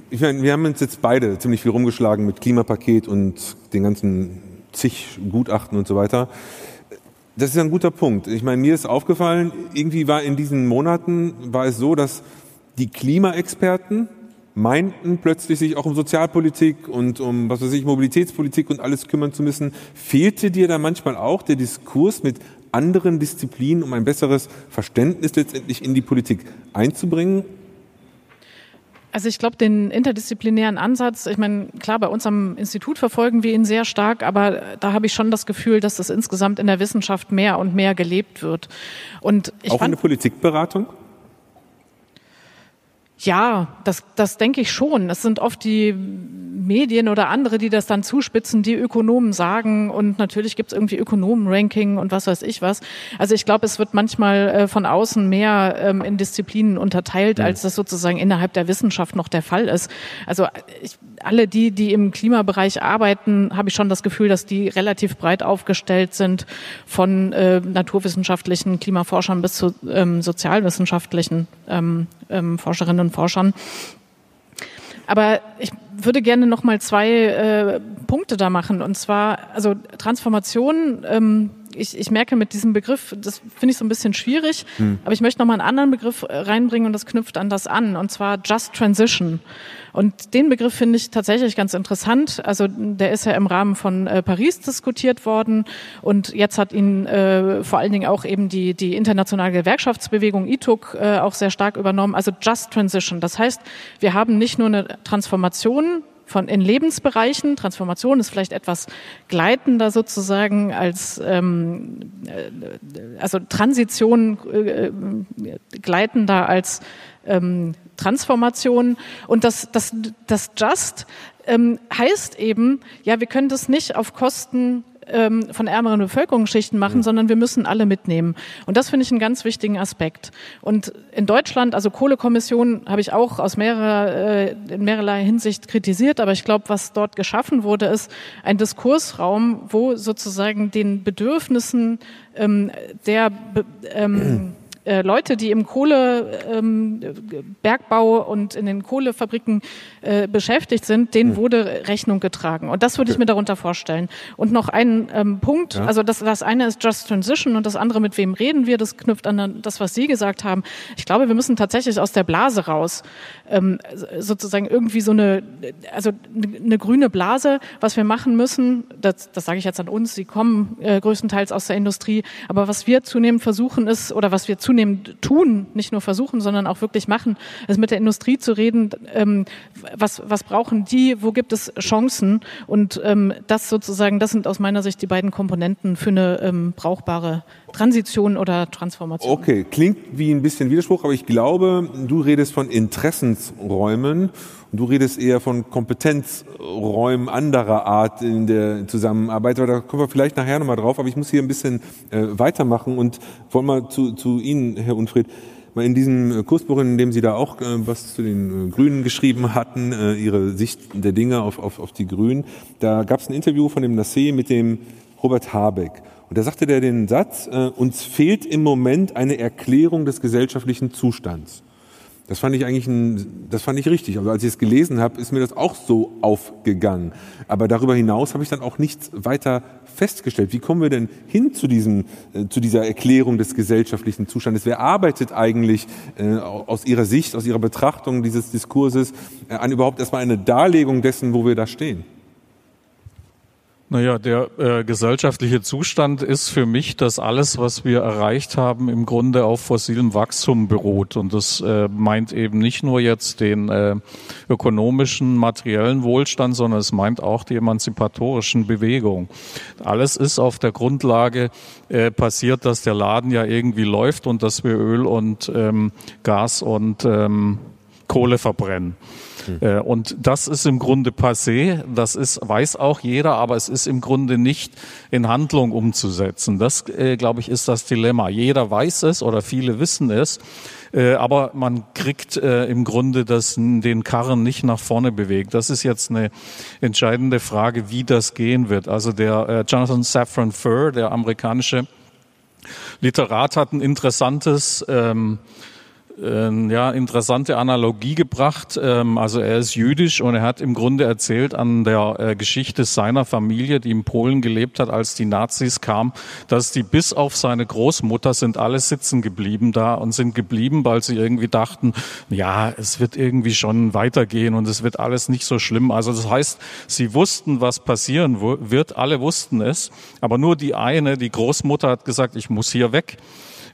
A: ich meine, wir haben uns jetzt beide ziemlich viel rumgeschlagen mit Klimapaket und den ganzen zig Gutachten und so weiter. Das ist ein guter Punkt. Ich meine, mir ist aufgefallen, irgendwie war in diesen Monaten, war es so, dass die Klimaexperten meinten plötzlich sich auch um Sozialpolitik und um was weiß ich Mobilitätspolitik und alles kümmern zu müssen. Fehlte dir da manchmal auch der Diskurs mit anderen Disziplinen, um ein besseres Verständnis letztendlich in die Politik einzubringen?
B: Also ich glaube, den interdisziplinären Ansatz, ich meine, klar, bei uns am Institut verfolgen wir ihn sehr stark, aber da habe ich schon das Gefühl, dass das insgesamt in der Wissenschaft mehr und mehr gelebt wird. Und
A: ich Auch fand, in der Politikberatung?
B: Ja, das, das denke ich schon. Es sind oft die Medien oder andere, die das dann zuspitzen, die Ökonomen sagen. Und natürlich gibt es irgendwie Ökonomen-Ranking und was weiß ich was. Also ich glaube, es wird manchmal äh, von außen mehr ähm, in Disziplinen unterteilt, als das sozusagen innerhalb der Wissenschaft noch der Fall ist. Also ich, alle die, die im Klimabereich arbeiten, habe ich schon das Gefühl, dass die relativ breit aufgestellt sind, von äh, naturwissenschaftlichen Klimaforschern bis zu ähm, sozialwissenschaftlichen ähm, ähm, Forscherinnen und Forschern. Aber ich würde gerne noch mal zwei äh, Punkte da machen. Und zwar, also Transformation, ähm, ich, ich merke mit diesem Begriff, das finde ich so ein bisschen schwierig, hm. aber ich möchte noch mal einen anderen Begriff äh, reinbringen und das knüpft an das an, und zwar Just Transition. Und den Begriff finde ich tatsächlich ganz interessant. Also der ist ja im Rahmen von äh, Paris diskutiert worden und jetzt hat ihn äh, vor allen Dingen auch eben die, die internationale Gewerkschaftsbewegung ITUC äh, auch sehr stark übernommen. Also Just Transition. Das heißt, wir haben nicht nur eine Transformation von in Lebensbereichen. Transformation ist vielleicht etwas gleitender sozusagen als ähm, äh, also Transition äh, gleitender als ähm, Transformation. Und das, das, das Just ähm, heißt eben, ja, wir können das nicht auf Kosten ähm, von ärmeren Bevölkerungsschichten machen, ja. sondern wir müssen alle mitnehmen. Und das finde ich einen ganz wichtigen Aspekt. Und in Deutschland, also Kohlekommission, habe ich auch aus mehrerer, äh, in mehrerlei Hinsicht kritisiert, aber ich glaube, was dort geschaffen wurde, ist ein Diskursraum, wo sozusagen den Bedürfnissen ähm, der ähm, äh, Leute, die im Kohlebergbau ähm, und in den Kohlefabriken äh, beschäftigt sind, denen hm. wurde Rechnung getragen. Und das würde ich mir darunter vorstellen. Und noch ein ähm, Punkt, ja. also das, das eine ist Just Transition und das andere, mit wem reden wir, das knüpft an das, was Sie gesagt haben. Ich glaube, wir müssen tatsächlich aus der Blase raus, ähm, sozusagen irgendwie so eine, also eine grüne Blase, was wir machen müssen, das, das sage ich jetzt an uns, Sie kommen äh, größtenteils aus der Industrie, aber was wir zunehmend versuchen ist, oder was wir zunehmend zunehmend tun, nicht nur versuchen, sondern auch wirklich machen, ist mit der Industrie zu reden, ähm, was, was brauchen die, wo gibt es Chancen und ähm, das sozusagen, das sind aus meiner Sicht die beiden Komponenten für eine ähm, brauchbare Transition oder Transformation.
A: Okay, klingt wie ein bisschen Widerspruch, aber ich glaube, du redest von Interessensräumen Und du redest eher von Kompetenzräumen anderer Art in der Zusammenarbeit. Aber da kommen wir vielleicht nachher nochmal drauf. Aber ich muss hier ein bisschen äh, weitermachen und wollen mal zu, zu Ihnen, Herr Unfried. In diesem Kursbuch, in dem Sie da auch äh, was zu den äh, Grünen geschrieben hatten, äh, Ihre Sicht der Dinge auf, auf, auf die Grünen, da gab es ein Interview von dem Nassé mit dem Robert Habeck. Und da sagte der den Satz, äh, uns fehlt im Moment eine Erklärung des gesellschaftlichen Zustands. Das fand ich eigentlich ein, das fand ich richtig. Also als ich es gelesen habe, ist mir das auch so aufgegangen. Aber darüber hinaus habe ich dann auch nichts weiter festgestellt. Wie kommen wir denn hin zu diesem, äh, zu dieser Erklärung des gesellschaftlichen Zustandes? Wer arbeitet eigentlich äh, aus Ihrer Sicht, aus Ihrer Betrachtung dieses Diskurses äh, an überhaupt erstmal eine Darlegung dessen, wo wir da stehen?
D: Naja, der äh, gesellschaftliche Zustand ist für mich, dass alles, was wir erreicht haben, im Grunde auf fossilem Wachstum beruht. Und das äh, meint eben nicht nur jetzt den äh, ökonomischen, materiellen Wohlstand, sondern es meint auch die emanzipatorischen Bewegungen. Alles ist auf der Grundlage äh, passiert, dass der Laden ja irgendwie läuft und dass wir Öl und ähm, Gas und ähm, Kohle verbrennen. Äh, und das ist im Grunde passé, das ist, weiß auch jeder, aber es ist im Grunde nicht in Handlung umzusetzen. Das, äh, glaube ich, ist das Dilemma. Jeder weiß es oder viele wissen es, äh, aber man kriegt äh, im Grunde das, den Karren nicht nach vorne bewegt. Das ist jetzt eine entscheidende Frage, wie das gehen wird. Also der äh, Jonathan Safran Foer, der amerikanische Literat, hat ein interessantes ähm, äh, ja, interessante Analogie gebracht. Ähm, also er ist jüdisch und er hat im Grunde erzählt an der äh, Geschichte seiner Familie, die in Polen gelebt hat, als die Nazis kamen, dass die bis auf seine Großmutter sind alle sitzen geblieben da und sind geblieben, weil sie irgendwie dachten, ja, es wird irgendwie schon weitergehen und es wird alles nicht so schlimm. Also das heißt, sie wussten, was passieren wird, alle wussten es, aber nur die eine, die Großmutter hat gesagt, ich muss hier weg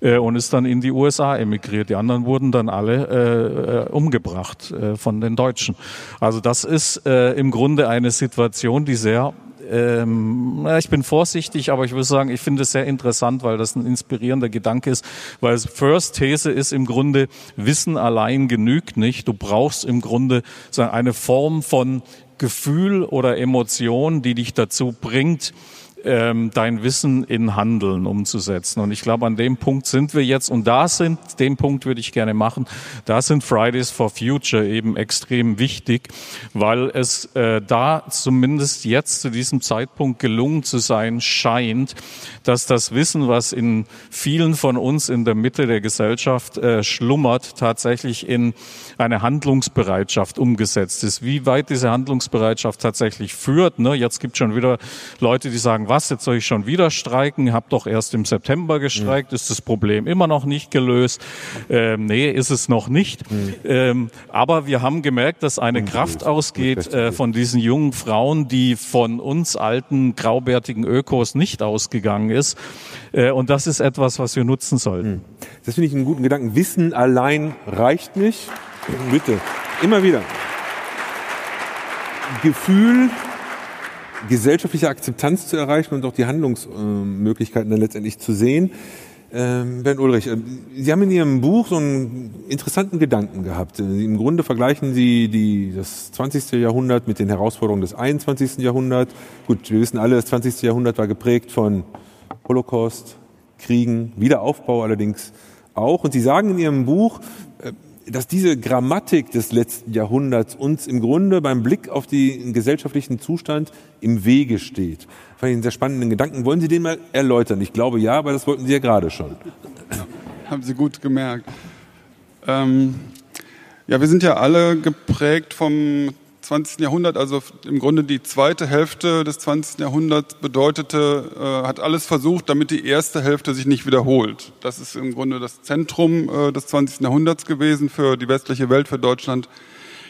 D: und ist dann in die USA emigriert. Die anderen wurden dann alle äh, äh, umgebracht äh, von den Deutschen. Also das ist äh, im Grunde eine Situation, die sehr ähm, ich bin vorsichtig, aber ich würde sagen, ich finde es sehr interessant, weil das ein inspirierender Gedanke ist, weil First These ist im Grunde, Wissen allein genügt nicht. Du brauchst im Grunde eine Form von Gefühl oder Emotion, die dich dazu bringt, ähm, dein Wissen in Handeln umzusetzen. Und ich glaube, an dem Punkt sind wir jetzt. Und da sind, den Punkt würde ich gerne machen, da sind Fridays for Future eben extrem wichtig, weil es äh, da zumindest jetzt zu diesem Zeitpunkt gelungen zu sein scheint, dass das Wissen, was in vielen von uns in der Mitte der Gesellschaft äh, schlummert, tatsächlich in eine Handlungsbereitschaft umgesetzt ist. Wie weit diese Handlungsbereitschaft tatsächlich führt, ne? jetzt gibt es schon wieder Leute, die sagen, was, jetzt soll ich schon wieder streiken? Hab doch erst im September gestreikt, mhm. ist das Problem immer noch nicht gelöst? Ähm, nee, ist es noch nicht. Mhm. Ähm, aber wir haben gemerkt, dass eine mhm. Kraft ausgeht äh, von diesen jungen Frauen, die von uns alten, graubärtigen Ökos nicht ausgegangen ist. Äh, und das ist etwas, was wir nutzen sollten. Mhm.
A: Das finde ich einen guten Gedanken. Wissen allein reicht nicht. Bitte. Immer wieder. Gefühl gesellschaftliche Akzeptanz zu erreichen und auch die Handlungsmöglichkeiten dann letztendlich zu sehen. Ähm, Bernd Ulrich, äh, Sie haben in Ihrem Buch so einen interessanten Gedanken gehabt. Äh, Im Grunde vergleichen Sie die, das 20. Jahrhundert mit den Herausforderungen des 21. Jahrhunderts. Gut, wir wissen alle, das 20. Jahrhundert war geprägt von Holocaust, Kriegen, Wiederaufbau allerdings auch. Und Sie sagen in Ihrem Buch, dass diese Grammatik des letzten Jahrhunderts uns im Grunde beim Blick auf den gesellschaftlichen Zustand im Wege steht. Fand ich einen sehr spannenden Gedanken. Wollen Sie den mal erläutern? Ich glaube ja, aber das wollten Sie ja gerade schon.
C: Haben Sie gut gemerkt. Ähm, ja, wir sind ja alle geprägt vom 20. Jahrhundert, also im Grunde die zweite Hälfte des 20. Jahrhunderts bedeutete, äh, hat alles versucht, damit die erste Hälfte sich nicht wiederholt. Das ist im Grunde das Zentrum äh, des 20. Jahrhunderts gewesen für die westliche Welt, für Deutschland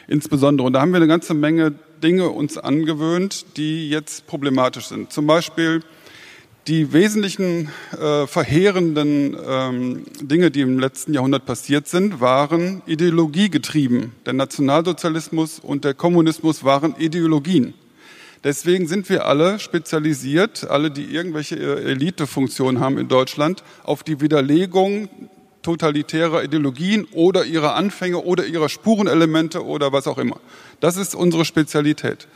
C: insbesondere. Und da haben wir eine ganze Menge Dinge uns angewöhnt, die jetzt problematisch sind. Zum Beispiel die wesentlichen äh, verheerenden ähm, Dinge, die im letzten Jahrhundert passiert sind, waren ideologiegetrieben. Der Nationalsozialismus und der Kommunismus waren Ideologien. Deswegen sind wir alle spezialisiert, alle, die irgendwelche äh, Elitefunktionen haben in Deutschland, auf die Widerlegung totalitärer Ideologien oder ihrer Anfänge oder ihrer Spurenelemente oder was auch immer. Das ist unsere Spezialität.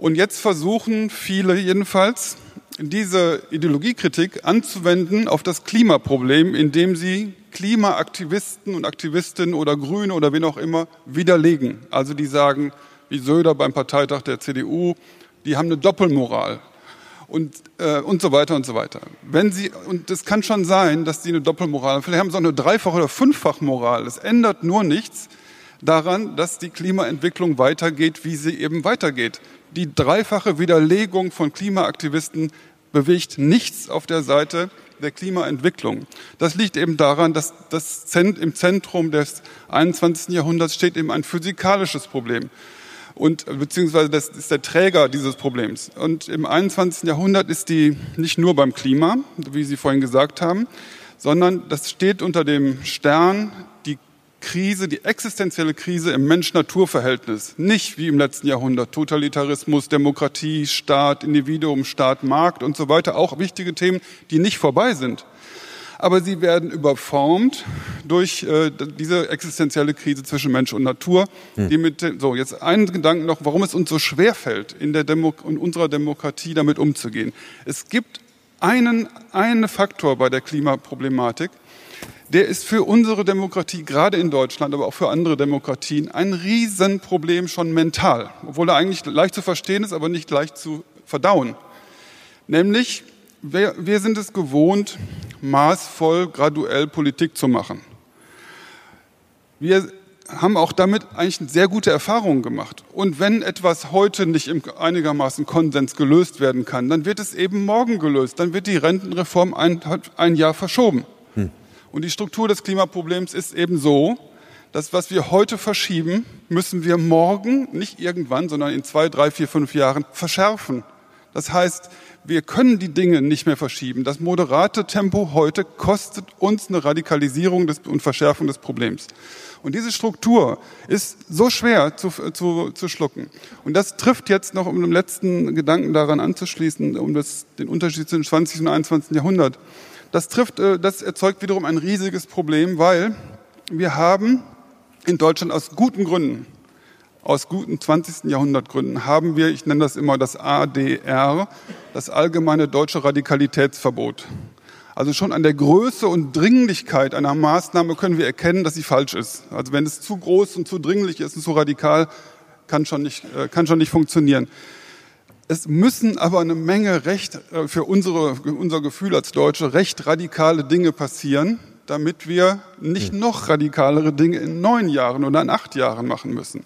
C: Und jetzt versuchen viele jedenfalls, diese Ideologiekritik anzuwenden auf das Klimaproblem, indem sie Klimaaktivisten und Aktivistinnen oder Grüne oder wen auch immer widerlegen. Also die sagen, wie Söder beim Parteitag der CDU, die haben eine Doppelmoral und, äh, und so weiter und so weiter. Wenn sie, und es kann schon sein, dass sie eine Doppelmoral haben, vielleicht haben sie auch eine Dreifach- oder Fünffachmoral. Es ändert nur nichts daran, dass die Klimaentwicklung weitergeht, wie sie eben weitergeht. Die dreifache Widerlegung von Klimaaktivisten bewegt nichts auf der Seite der Klimaentwicklung. Das liegt eben daran, dass das im Zentrum des 21. Jahrhunderts steht eben ein physikalisches Problem und beziehungsweise das ist der Träger dieses Problems. Und im 21. Jahrhundert ist die nicht nur beim Klima, wie Sie vorhin gesagt haben, sondern das steht unter dem Stern die Krise, die existenzielle Krise im Mensch-Natur-Verhältnis. Nicht wie im letzten Jahrhundert Totalitarismus, Demokratie, Staat, Individuum, Staat, Markt und so weiter. Auch wichtige Themen, die nicht vorbei sind aber sie werden überformt durch äh, diese existenzielle Krise zwischen Mensch und Natur. Hm. Die mit, so, jetzt einen Gedanken noch, warum es uns so schwer fällt, in, der Demo in unserer Demokratie damit umzugehen. Es gibt einen, einen Faktor bei der Klimaproblematik, der ist für unsere Demokratie, gerade in Deutschland, aber auch für andere Demokratien, ein Riesenproblem schon mental, obwohl er eigentlich leicht zu verstehen ist, aber nicht leicht zu verdauen. Nämlich wir, wir sind es gewohnt, maßvoll, graduell Politik zu machen. Wir haben auch damit eigentlich sehr gute Erfahrungen gemacht. Und wenn etwas heute nicht im einigermaßen Konsens gelöst werden kann, dann wird es eben morgen gelöst. Dann wird die Rentenreform ein, ein Jahr verschoben. Und die Struktur des Klimaproblems ist eben so, dass was wir heute verschieben, müssen wir morgen, nicht irgendwann, sondern in zwei, drei, vier, fünf Jahren verschärfen. Das heißt, wir können die Dinge nicht mehr verschieben. Das moderate Tempo heute kostet uns eine Radikalisierung des, und Verschärfung des Problems. Und diese Struktur ist so schwer zu, zu, zu schlucken. Und das trifft jetzt noch, um den letzten Gedanken daran anzuschließen, um das, den Unterschied zwischen 20. und 21. Jahrhundert. Das trifft, äh, das erzeugt wiederum ein riesiges Problem, weil wir haben in Deutschland aus guten Gründen aus guten 20. Jahrhundertgründen haben wir, ich nenne das immer das ADR, das allgemeine deutsche Radikalitätsverbot. Also schon an der Größe und Dringlichkeit einer Maßnahme können wir erkennen, dass sie falsch ist. Also wenn es zu groß und zu dringlich ist und zu radikal, kann schon nicht, äh, kann schon nicht funktionieren. Es müssen aber eine Menge recht, äh, für unsere, unser Gefühl als Deutsche, recht radikale Dinge passieren, damit wir nicht hm. noch radikalere Dinge in neun Jahren oder in acht Jahren machen müssen.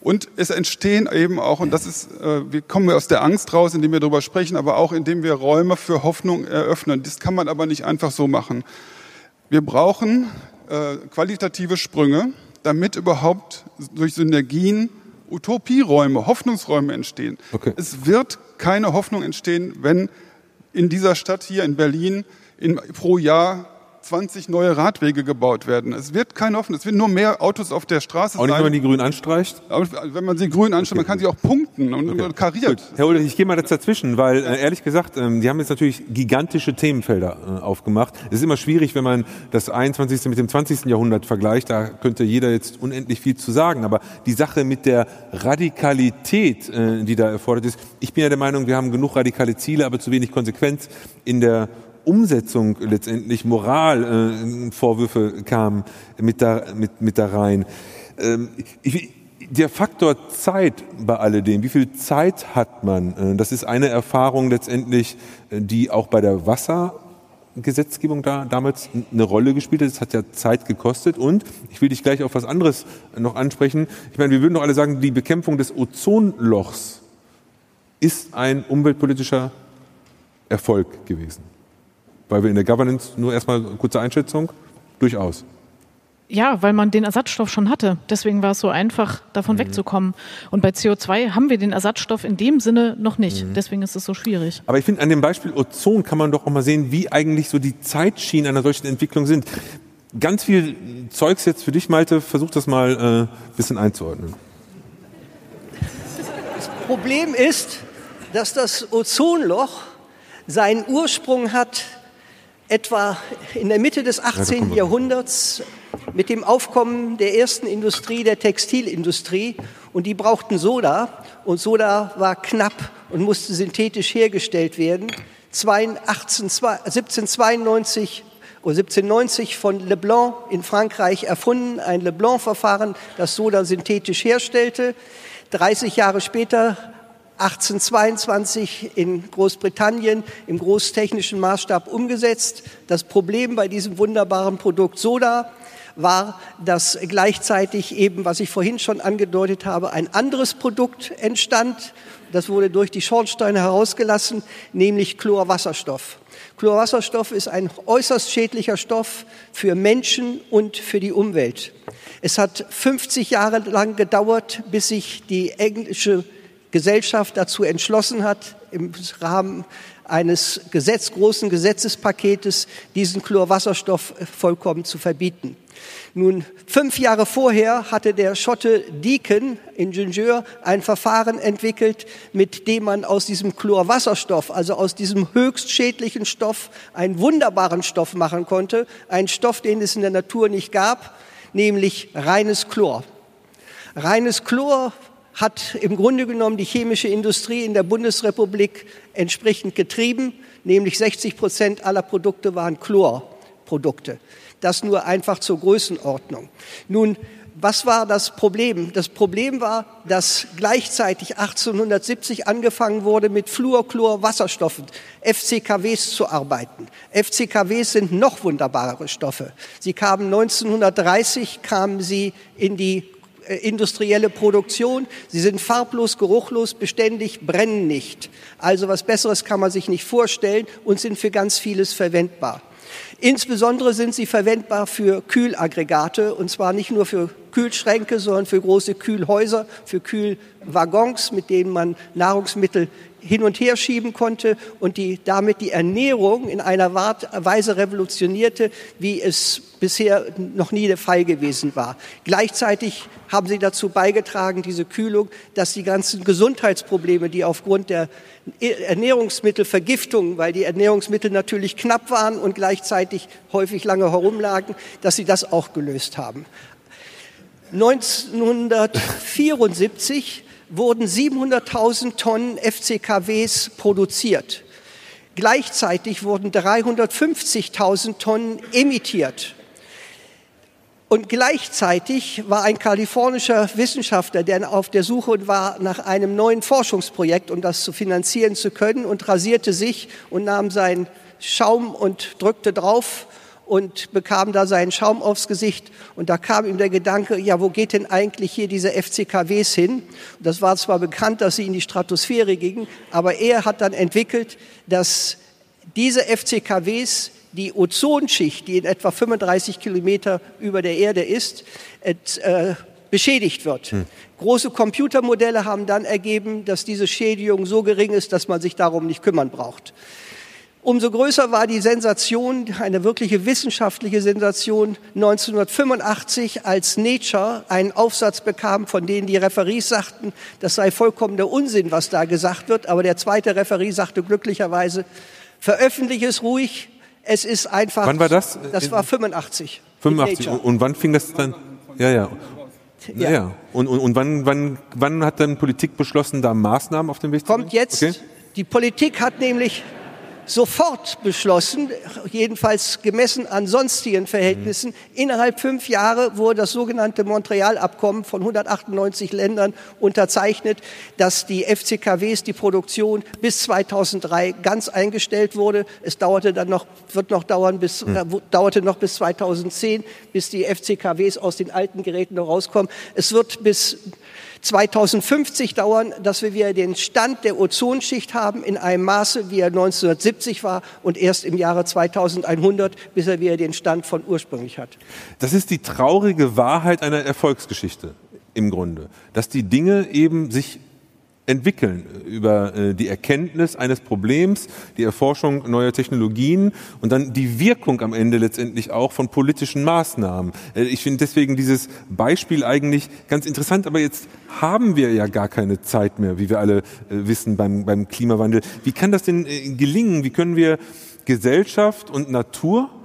C: Und es entstehen eben auch, und das ist, äh, wir kommen aus der Angst raus, indem wir darüber sprechen, aber auch indem wir Räume für Hoffnung eröffnen. Das kann man aber nicht einfach so machen. Wir brauchen äh, qualitative Sprünge, damit überhaupt durch Synergien Utopieräume, Hoffnungsräume entstehen. Okay. Es wird keine Hoffnung entstehen, wenn in dieser Stadt hier in Berlin in, pro Jahr 20 neue Radwege gebaut werden. Es wird kein offen, es wird nur mehr Autos auf der Straße
A: sein. Auch nicht, wenn man die grün anstreicht?
C: Aber wenn man sie grün anstreicht, okay. man kann sie auch punkten und okay. kariert. Gut.
A: Herr Ulrich, ich gehe mal dazwischen, weil äh, ehrlich gesagt, ähm, Sie haben jetzt natürlich gigantische Themenfelder äh, aufgemacht. Es ist immer schwierig, wenn man das 21. mit dem 20. Jahrhundert vergleicht. Da könnte jeder jetzt unendlich viel zu sagen. Aber die Sache mit der Radikalität, äh, die da erfordert ist, ich bin ja der Meinung, wir haben genug radikale Ziele, aber zu wenig Konsequenz in der Umsetzung letztendlich Moralvorwürfe äh, kamen mit da, mit, mit da rein. Ähm, ich, der Faktor Zeit bei alledem, wie viel Zeit hat man, äh, das ist eine Erfahrung letztendlich, äh, die auch bei der Wassergesetzgebung da damals eine Rolle gespielt hat. Es hat ja Zeit gekostet und ich will dich gleich auf was anderes noch ansprechen. Ich meine, wir würden doch alle sagen, die Bekämpfung des Ozonlochs ist ein umweltpolitischer Erfolg gewesen. Weil wir in der Governance, nur erstmal kurze Einschätzung, durchaus.
B: Ja, weil man den Ersatzstoff schon hatte. Deswegen war es so einfach, davon mhm. wegzukommen. Und bei CO2 haben wir den Ersatzstoff in dem Sinne noch nicht. Mhm. Deswegen ist es so schwierig.
A: Aber ich finde, an dem Beispiel Ozon kann man doch auch mal sehen, wie eigentlich so die Zeitschienen einer solchen Entwicklung sind. Ganz viel Zeugs jetzt für dich, Malte. Versuch das mal ein äh, bisschen einzuordnen.
E: Das Problem ist, dass das Ozonloch seinen Ursprung hat Etwa in der Mitte des 18. Jahrhunderts mit dem Aufkommen der ersten Industrie, der Textilindustrie, und die brauchten Soda, und Soda war knapp und musste synthetisch hergestellt werden. 1792 oder 1790 von Leblanc in Frankreich erfunden, ein Leblanc-Verfahren, das Soda synthetisch herstellte. 30 Jahre später 1822 in Großbritannien im großtechnischen Maßstab umgesetzt. Das Problem bei diesem wunderbaren Produkt Soda war, dass gleichzeitig eben, was ich vorhin schon angedeutet habe, ein anderes Produkt entstand. Das wurde durch die Schornsteine herausgelassen, nämlich Chlorwasserstoff. Chlorwasserstoff ist ein äußerst schädlicher Stoff für Menschen und für die Umwelt. Es hat 50 Jahre lang gedauert, bis sich die englische Gesellschaft dazu entschlossen hat, im Rahmen eines Gesetz, großen Gesetzespaketes diesen Chlorwasserstoff vollkommen zu verbieten. Nun, fünf Jahre vorher hatte der Schotte Deacon, Ingenieur, ein Verfahren entwickelt, mit dem man aus diesem Chlorwasserstoff, also aus diesem höchst schädlichen Stoff, einen wunderbaren Stoff machen konnte. Einen Stoff, den es in der Natur nicht gab, nämlich reines Chlor. Reines Chlor hat im Grunde genommen die chemische Industrie in der Bundesrepublik entsprechend getrieben, nämlich 60 Prozent aller Produkte waren Chlorprodukte. Das nur einfach zur Größenordnung. Nun, was war das Problem? Das Problem war, dass gleichzeitig 1870 angefangen wurde, mit Fluorchlor-Wasserstoffen, FCKWs zu arbeiten. FCKWs sind noch wunderbare Stoffe. Sie kamen 1930, kamen sie in die industrielle Produktion. Sie sind farblos, geruchlos, beständig, brennen nicht. Also was Besseres kann man sich nicht vorstellen und sind für ganz vieles verwendbar. Insbesondere sind sie verwendbar für Kühlaggregate und zwar nicht nur für Kühlschränke, sondern für große Kühlhäuser, für Kühlwaggons, mit denen man Nahrungsmittel hin und her schieben konnte und die damit die Ernährung in einer Weise revolutionierte, wie es bisher noch nie der Fall gewesen war. Gleichzeitig haben sie dazu beigetragen, diese Kühlung, dass die ganzen Gesundheitsprobleme, die aufgrund der Ernährungsmittelvergiftung, weil die Ernährungsmittel natürlich knapp waren und gleichzeitig häufig lange herumlagen, dass sie das auch gelöst haben. 1974 wurden 700.000 Tonnen FCKWs produziert. Gleichzeitig wurden 350.000 Tonnen emittiert. Und gleichzeitig war ein kalifornischer Wissenschaftler, der auf der Suche war nach einem neuen Forschungsprojekt, um das zu finanzieren zu können, und rasierte sich und nahm seinen Schaum und drückte drauf und bekam da seinen Schaum aufs Gesicht. Und da kam ihm der Gedanke, ja, wo geht denn eigentlich hier diese FCKWs hin? Das war zwar bekannt, dass sie in die Stratosphäre gingen, aber er hat dann entwickelt, dass diese FCKWs die Ozonschicht, die in etwa 35 Kilometer über der Erde ist, äh, beschädigt wird. Hm. Große Computermodelle haben dann ergeben, dass diese Schädigung so gering ist, dass man sich darum nicht kümmern braucht. Umso größer war die Sensation, eine wirkliche wissenschaftliche Sensation 1985, als Nature einen Aufsatz bekam, von denen die Referees sagten, das sei vollkommener Unsinn, was da gesagt wird. Aber der zweite Referee sagte glücklicherweise, veröffentliche es ruhig. Es ist einfach.
A: Wann war das?
E: Das war 85.
A: 85. Und wann fing das dann? Ja, ja. Ja, ja. Und, und, und wann, wann, wann hat dann Politik beschlossen, da Maßnahmen auf den Weg
E: zu Kommt jetzt. Okay. Die Politik hat nämlich sofort beschlossen, jedenfalls gemessen an sonstigen Verhältnissen. Mhm. Innerhalb fünf Jahre wurde das sogenannte Montreal-Abkommen von 198 Ländern unterzeichnet, dass die FCKWs, die Produktion bis 2003 ganz eingestellt wurde. Es dauerte dann noch, wird noch dauern bis, mhm. dauerte noch bis 2010, bis die FCKWs aus den alten Geräten noch rauskommen. Es wird bis 2050 dauern, dass wir wieder den Stand der Ozonschicht haben in einem Maße, wie er 1970 war und erst im Jahre 2100, bis er wieder den Stand von ursprünglich hat.
A: Das ist die traurige Wahrheit einer Erfolgsgeschichte im Grunde, dass die Dinge eben sich entwickeln über äh, die Erkenntnis eines Problems, die Erforschung neuer Technologien und dann die Wirkung am Ende letztendlich auch von politischen Maßnahmen. Äh, ich finde deswegen dieses Beispiel eigentlich ganz interessant, aber jetzt haben wir ja gar keine Zeit mehr, wie wir alle äh, wissen beim, beim Klimawandel. Wie kann das denn gelingen? Wie können wir Gesellschaft und Natur äh,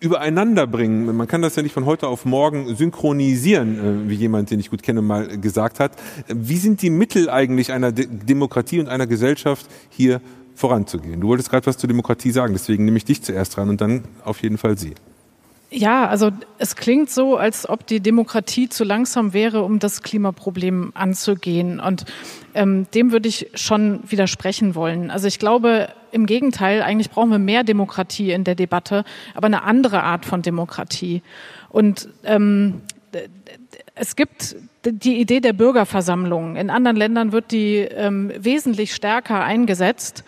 A: übereinander bringen. Man kann das ja nicht von heute auf morgen synchronisieren, äh, wie jemand, den ich gut kenne, mal gesagt hat. Wie sind die Mittel eigentlich einer Demokratie und einer Gesellschaft hier voranzugehen? Du wolltest gerade was zur Demokratie sagen, deswegen nehme ich dich zuerst dran und dann auf jeden Fall Sie.
B: Ja, also es klingt so, als ob die Demokratie zu langsam wäre, um das Klimaproblem anzugehen. Und ähm, dem würde ich schon widersprechen wollen. Also ich glaube, im Gegenteil, eigentlich brauchen wir mehr Demokratie in der Debatte, aber eine andere Art von Demokratie. Und ähm, es gibt die Idee der Bürgerversammlung. In anderen Ländern wird die ähm, wesentlich stärker eingesetzt.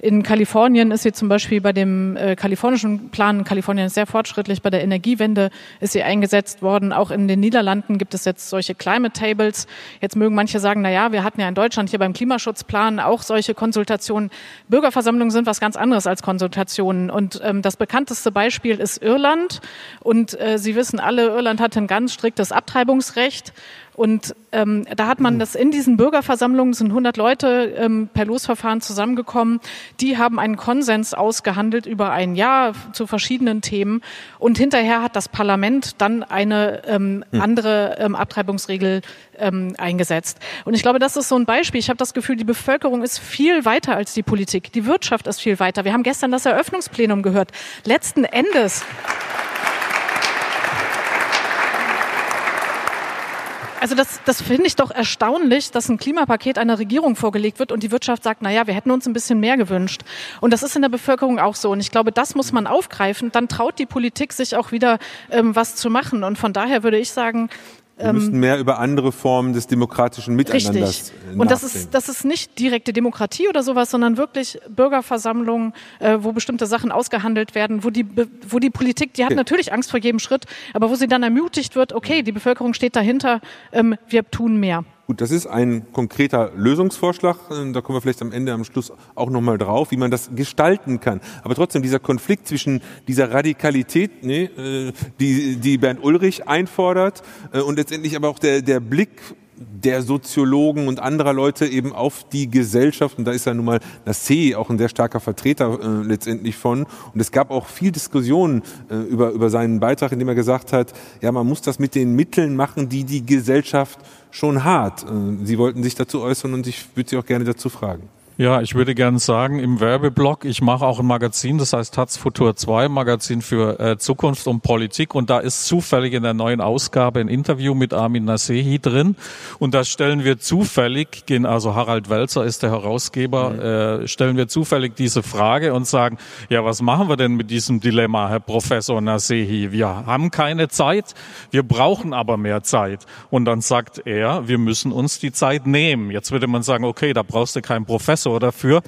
B: In Kalifornien ist sie zum Beispiel bei dem äh, kalifornischen Plan, Kalifornien ist sehr fortschrittlich, bei der Energiewende ist sie eingesetzt worden. Auch in den Niederlanden gibt es jetzt solche Climate Tables. Jetzt mögen manche sagen, na ja, wir hatten ja in Deutschland hier beim Klimaschutzplan auch solche Konsultationen. Bürgerversammlungen sind was ganz anderes als Konsultationen. Und ähm, das bekannteste Beispiel ist Irland. Und äh, Sie wissen alle, Irland hat ein ganz striktes Abtreibungsrecht. Und ähm, da hat man das in diesen Bürgerversammlungen, sind 100 Leute ähm, per Losverfahren zusammengekommen, die haben einen Konsens ausgehandelt über ein Jahr zu verschiedenen Themen. Und hinterher hat das Parlament dann eine ähm, hm. andere ähm, Abtreibungsregel ähm, eingesetzt. Und ich glaube, das ist so ein Beispiel. Ich habe das Gefühl, die Bevölkerung ist viel weiter als die Politik. Die Wirtschaft ist viel weiter. Wir haben gestern das Eröffnungsplenum gehört. Letzten Endes. Also das, das finde ich doch erstaunlich, dass ein Klimapaket einer Regierung vorgelegt wird und die Wirtschaft sagt, na ja, wir hätten uns ein bisschen mehr gewünscht. Und das ist in der Bevölkerung auch so. Und ich glaube, das muss man aufgreifen. Dann traut die Politik sich auch wieder ähm, was zu machen. Und von daher würde ich sagen,
A: wir müssen ähm, mehr über andere Formen des demokratischen Miteinanders
B: Richtig. Und das ist, das ist nicht direkte Demokratie oder sowas, sondern wirklich Bürgerversammlungen, äh, wo bestimmte Sachen ausgehandelt werden, wo die, wo die Politik, die hat okay. natürlich Angst vor jedem Schritt, aber wo sie dann ermutigt wird, okay, die Bevölkerung steht dahinter, ähm, wir tun mehr.
A: Gut, das ist ein konkreter Lösungsvorschlag. Ähm, da kommen wir vielleicht am Ende, am Schluss auch nochmal drauf, wie man das gestalten kann. Aber trotzdem, dieser Konflikt zwischen dieser Radikalität, nee, äh, die, die Bernd Ulrich einfordert, äh, und letztendlich aber auch der, der Blick der Soziologen und anderer Leute eben auf die Gesellschaft. Und da ist ja nun mal Nassé auch ein sehr starker Vertreter äh, letztendlich von. Und es gab auch viel Diskussionen äh, über, über seinen Beitrag, in dem er gesagt hat, ja, man muss das mit den Mitteln machen, die die Gesellschaft schon hat. Äh, Sie wollten sich dazu äußern und ich würde Sie auch gerne dazu fragen.
D: Ja, ich würde gerne sagen, im Werbeblock, ich mache auch ein Magazin, das heißt Taz Futur 2, Magazin für äh, Zukunft und Politik. Und da ist zufällig in der neuen Ausgabe ein Interview mit Armin Nasehi drin. Und da stellen wir zufällig, also Harald Welzer ist der Herausgeber, mhm. äh, stellen wir zufällig diese Frage und sagen, ja, was machen wir denn mit diesem Dilemma, Herr Professor Nasehi? Wir haben keine Zeit, wir brauchen aber mehr Zeit. Und dann sagt er, wir müssen uns die Zeit nehmen. Jetzt würde man sagen, okay, da brauchst du keinen Professor Professor dafür,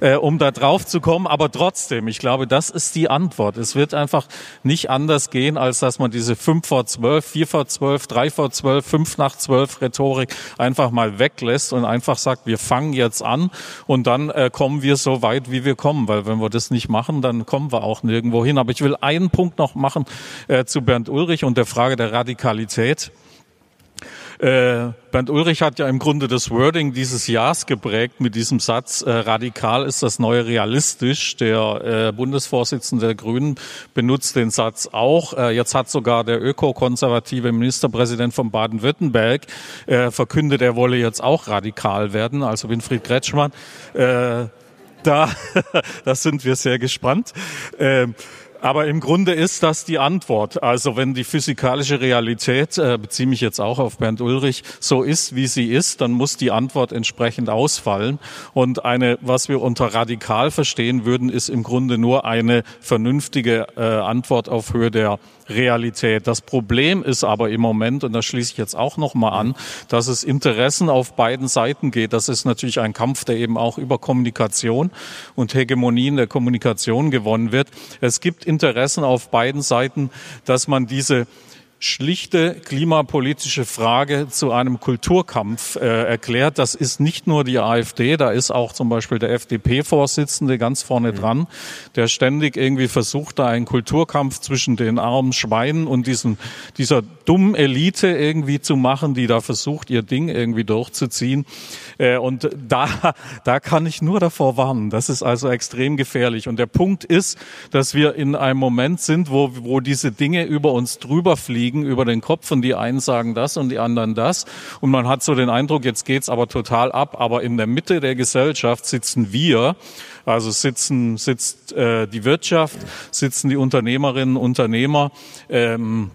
D: äh, um da drauf zu kommen. Aber trotzdem, ich glaube, das ist die Antwort. Es wird einfach nicht anders gehen, als dass man diese 5 vor 12, 4 vor 12, 3 vor 12, 5 nach 12 Rhetorik einfach mal weglässt und einfach sagt, wir fangen jetzt an und dann äh, kommen wir so weit, wie wir kommen. Weil wenn wir das nicht machen, dann kommen wir auch nirgendwo hin. Aber ich will einen Punkt noch machen äh, zu Bernd Ulrich und der Frage der Radikalität. Äh, Bernd Ulrich hat ja im Grunde das Wording dieses Jahres geprägt mit diesem Satz, äh, radikal ist das neue realistisch. Der äh, Bundesvorsitzende der Grünen benutzt den Satz auch. Äh, jetzt hat sogar der ökokonservative Ministerpräsident von Baden-Württemberg äh, verkündet, er wolle jetzt auch radikal werden, also Winfried Kretschmann. Äh, da, da sind wir sehr gespannt. Ähm, aber im Grunde ist das die Antwort. Also wenn die physikalische Realität, äh, beziehe mich jetzt auch auf Bernd Ulrich, so ist, wie sie ist, dann muss die Antwort entsprechend ausfallen. Und eine, was wir unter radikal verstehen würden, ist im Grunde nur eine vernünftige äh, Antwort auf Höhe der Realität. Das Problem ist aber im Moment, und da schließe ich jetzt auch noch mal an, dass es Interessen auf beiden Seiten geht. Das ist natürlich ein Kampf, der eben auch über Kommunikation und Hegemonien der Kommunikation gewonnen wird. Es gibt Interessen auf beiden Seiten, dass man diese schlichte klimapolitische Frage zu einem Kulturkampf äh, erklärt. Das ist nicht nur die AfD, da ist auch zum Beispiel der FDP-Vorsitzende ganz vorne mhm. dran, der ständig irgendwie versucht, da einen Kulturkampf zwischen den armen Schweinen und diesen, dieser dummen Elite irgendwie zu machen, die da versucht, ihr Ding irgendwie durchzuziehen. Äh, und da, da kann ich nur davor warnen. Das ist also extrem gefährlich. Und der Punkt ist, dass wir in einem Moment sind, wo, wo diese Dinge über uns drüber fliegen, über den Kopf und die einen sagen das und die anderen das. Und man hat so den Eindruck, jetzt geht's aber total ab. Aber in der Mitte der Gesellschaft sitzen wir, also sitzen, sitzt äh, die Wirtschaft, sitzen die Unternehmerinnen, Unternehmer, ähm,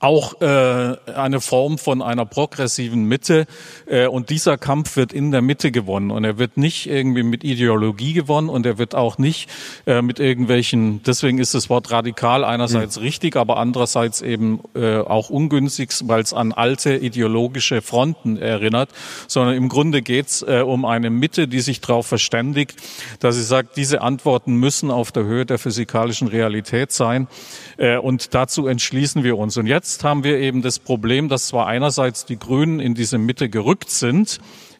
D: auch äh, eine Form von einer progressiven Mitte. Äh, und dieser Kampf wird in der Mitte gewonnen. Und er wird nicht irgendwie mit Ideologie gewonnen und er wird auch nicht äh, mit irgendwelchen, deswegen ist das Wort radikal einerseits mhm. richtig, aber andererseits eben äh, auch ungünstig, weil es an alte ideologische Fronten erinnert, sondern im Grunde geht's äh, um eine Mitte, die sich darauf verständigt, dass sie sagt, diese Antworten müssen auf der Höhe der physikalischen Realität sein. Äh, und dazu entschließen wir uns. Und jetzt haben wir eben das Problem, dass zwar einerseits die Grünen in diese Mitte gerückt sind,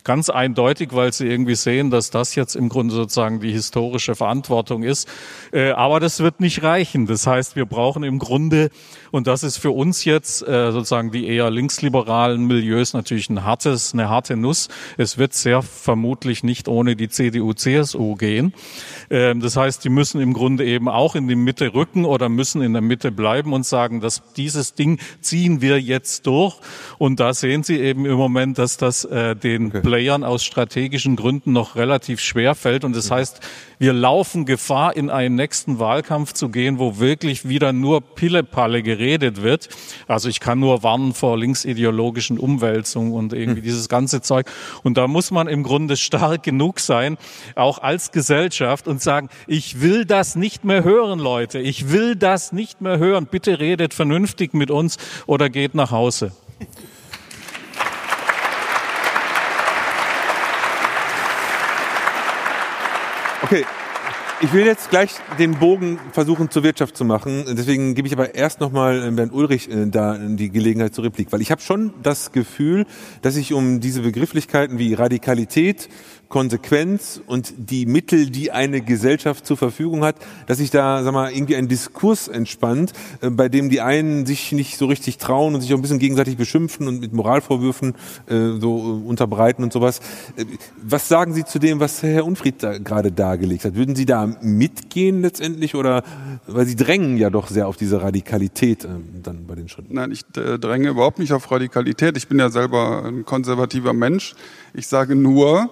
D: ganz eindeutig, weil sie irgendwie sehen, dass das jetzt im Grunde sozusagen die historische Verantwortung ist. Äh, aber das wird nicht reichen. Das heißt, wir brauchen im Grunde, und das ist für uns jetzt äh, sozusagen die eher linksliberalen Milieus natürlich ein hartes, eine harte Nuss. Es wird sehr vermutlich nicht ohne die CDU, CSU gehen. Ähm, das heißt, die müssen im Grunde eben auch in die Mitte rücken oder müssen in der Mitte bleiben und sagen, dass dieses Ding ziehen wir jetzt durch. Und da sehen Sie eben im Moment, dass das äh, den okay. Playern aus strategischen Gründen noch relativ schwer fällt. Und das heißt, wir laufen Gefahr, in einen nächsten Wahlkampf zu gehen, wo wirklich wieder nur Pillepalle geredet wird. Also ich kann nur warnen vor linksideologischen Umwälzungen und irgendwie hm. dieses ganze Zeug. Und da muss man im Grunde stark genug sein, auch als Gesellschaft und sagen, ich will das nicht mehr hören, Leute. Ich will das nicht mehr hören. Bitte redet vernünftig mit uns oder geht nach Hause.
A: Okay, ich will jetzt gleich den Bogen versuchen zur Wirtschaft zu machen. Deswegen gebe ich aber erst nochmal äh, Bernd Ulrich äh, da die Gelegenheit zur Replik, weil ich habe schon das Gefühl, dass sich um diese Begrifflichkeiten wie Radikalität, Konsequenz und die Mittel, die eine Gesellschaft zur Verfügung hat, dass sich da, sag mal, irgendwie ein Diskurs entspannt, äh, bei dem die einen sich nicht so richtig trauen und sich auch ein bisschen gegenseitig beschimpfen und mit Moralvorwürfen äh, so äh, unterbreiten und sowas. Äh, was sagen Sie zu dem, was Herr Unfried da gerade dargelegt hat? Würden Sie da mitgehen letztendlich oder weil Sie drängen ja doch sehr auf diese Radikalität äh, dann bei den Schritten?
C: Nein, ich dränge überhaupt nicht auf Radikalität. Ich bin ja selber ein konservativer Mensch. Ich sage nur,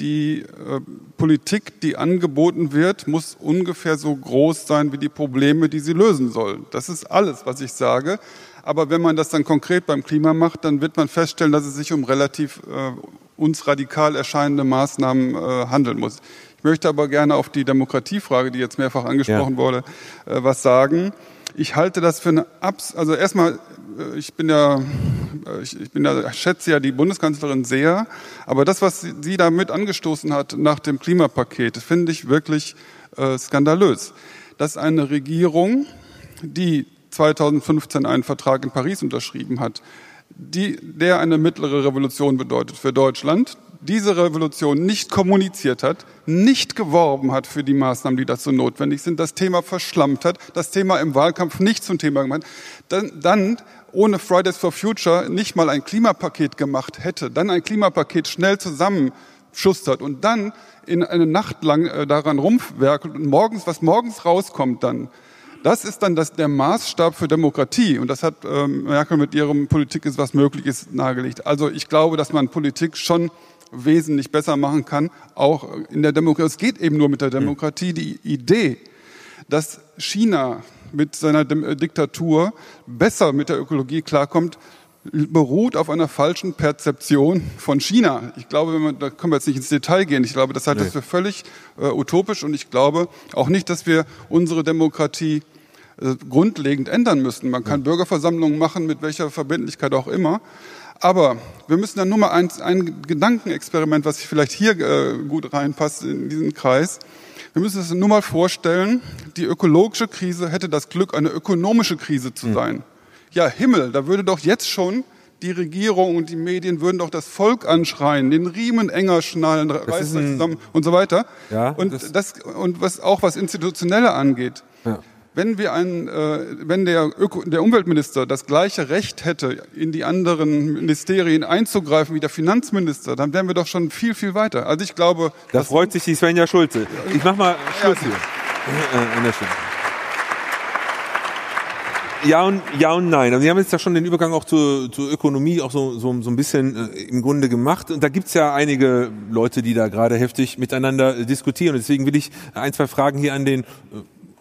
C: die äh, Politik, die angeboten wird, muss ungefähr so groß sein wie die Probleme, die sie lösen soll. Das ist alles, was ich sage. Aber wenn man das dann konkret beim Klima macht, dann wird man feststellen, dass es sich um relativ äh, uns radikal erscheinende Maßnahmen äh, handeln muss. Ich möchte aber gerne auf die Demokratiefrage, die jetzt mehrfach angesprochen ja. wurde, äh, was sagen. Ich halte das für eine Abs also erstmal äh, ich bin ja, äh, ich, bin ja, schätze ja die Bundeskanzlerin sehr, aber das, was sie, sie da mit angestoßen hat nach dem Klimapaket, finde ich wirklich äh, skandalös. Dass eine Regierung, die 2015 einen Vertrag in Paris unterschrieben hat, die, der eine mittlere Revolution bedeutet für Deutschland, diese Revolution nicht kommuniziert hat, nicht geworben hat für die Maßnahmen, die dazu notwendig sind, das Thema verschlammt hat, das Thema im Wahlkampf nicht zum Thema gemacht, dann, dann ohne Fridays for Future nicht mal ein Klimapaket gemacht hätte, dann ein Klimapaket schnell zusammenschustert und dann in eine Nacht lang äh, daran rumwerkelt und morgens, was morgens rauskommt dann, das ist dann das, der Maßstab für Demokratie. Und das hat ähm, Merkel mit ihrem Politik ist was möglich ist nahegelegt. Also ich glaube, dass man Politik schon wesentlich besser machen kann, auch in der Demokratie. Es geht eben nur mit der Demokratie. Die Idee, dass China mit seiner äh, Diktatur besser mit der Ökologie klarkommt, beruht auf einer falschen Perzeption von China. Ich glaube, man, da können wir jetzt nicht ins Detail gehen. Ich glaube, das halte ich für völlig äh, utopisch und ich glaube auch nicht, dass wir unsere Demokratie äh, grundlegend ändern müssen. Man kann ja. Bürgerversammlungen machen, mit welcher Verbindlichkeit auch immer. Aber wir müssen dann nur mal ein, ein Gedankenexperiment, was vielleicht hier äh, gut reinpasst in diesen Kreis. Wir müssen uns nur mal vorstellen, die ökologische Krise hätte das Glück, eine ökonomische Krise zu hm. sein. Ja, Himmel, da würde doch jetzt schon die Regierung und die Medien würden doch das Volk anschreien, den Riemen enger schnallen, reißt euch zusammen und so weiter.
A: Ja,
C: und
A: das-
C: das, und was auch was Institutionelle angeht.
A: Ja.
C: Wenn wir ein, äh, wenn der, Öko, der Umweltminister das gleiche Recht hätte, in die anderen Ministerien einzugreifen wie der Finanzminister, dann wären wir doch schon viel, viel weiter. Also ich glaube,
A: Da freut sich die Svenja Schulze. Ich mach mal Schluss hier. Äh, an der Stelle. Ja und, ja und nein. Also Sie haben jetzt ja schon den Übergang auch zur, zur Ökonomie auch so, so, so ein bisschen äh, im Grunde gemacht. Und da gibt's ja einige Leute, die da gerade heftig miteinander äh, diskutieren. Und deswegen will ich ein, zwei Fragen hier an den äh,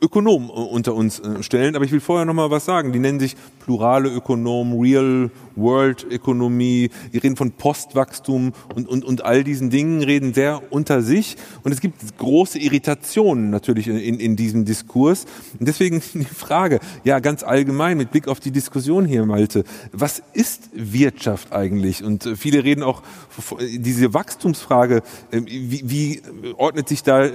A: Ökonom äh, unter uns äh, stellen. Aber ich will vorher noch mal was sagen. Die nennen sich plurale Ökonomen, Real World Ökonomie. Die reden von Postwachstum und, und, und all diesen Dingen, reden sehr unter sich. Und es gibt große Irritationen natürlich in, in, diesem Diskurs. Und deswegen die Frage, ja, ganz allgemein mit Blick auf die Diskussion hier, Malte. Was ist Wirtschaft eigentlich? Und äh, viele reden auch, diese Wachstumsfrage, wie, wie ordnet sich da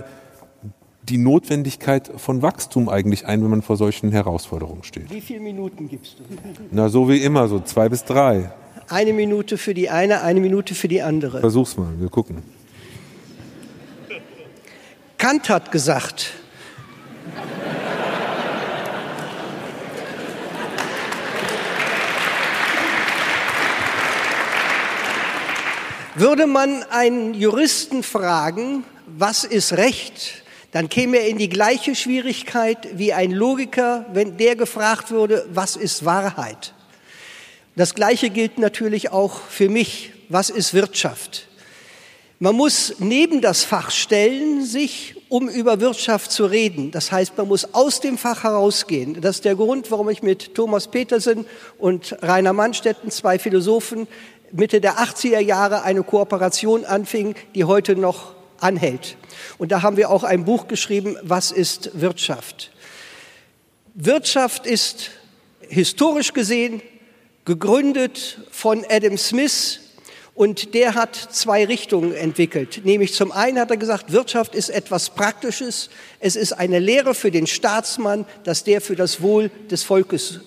A: die Notwendigkeit von Wachstum eigentlich ein, wenn man vor solchen Herausforderungen steht?
E: Wie viele Minuten gibst du?
A: Na, so wie immer, so zwei bis drei.
E: Eine Minute für die eine, eine Minute für die andere.
A: Versuch's mal, wir gucken.
E: Kant hat gesagt, würde man einen Juristen fragen, was ist Recht, dann käme er in die gleiche Schwierigkeit wie ein Logiker, wenn der gefragt würde, was ist Wahrheit. Das Gleiche gilt natürlich auch für mich, was ist Wirtschaft. Man muss neben das Fach stellen, sich, um über Wirtschaft zu reden. Das heißt, man muss aus dem Fach herausgehen. Das ist der Grund, warum ich mit Thomas Petersen und Rainer Mannstetten, zwei Philosophen, Mitte der 80er Jahre eine Kooperation anfing, die heute noch anhält. Und da haben wir auch ein Buch geschrieben, Was ist Wirtschaft? Wirtschaft ist historisch gesehen gegründet von Adam Smith und der hat zwei Richtungen entwickelt. Nämlich zum einen hat er gesagt, Wirtschaft ist etwas Praktisches. Es ist eine Lehre für den Staatsmann, dass der für das Wohl des Volkes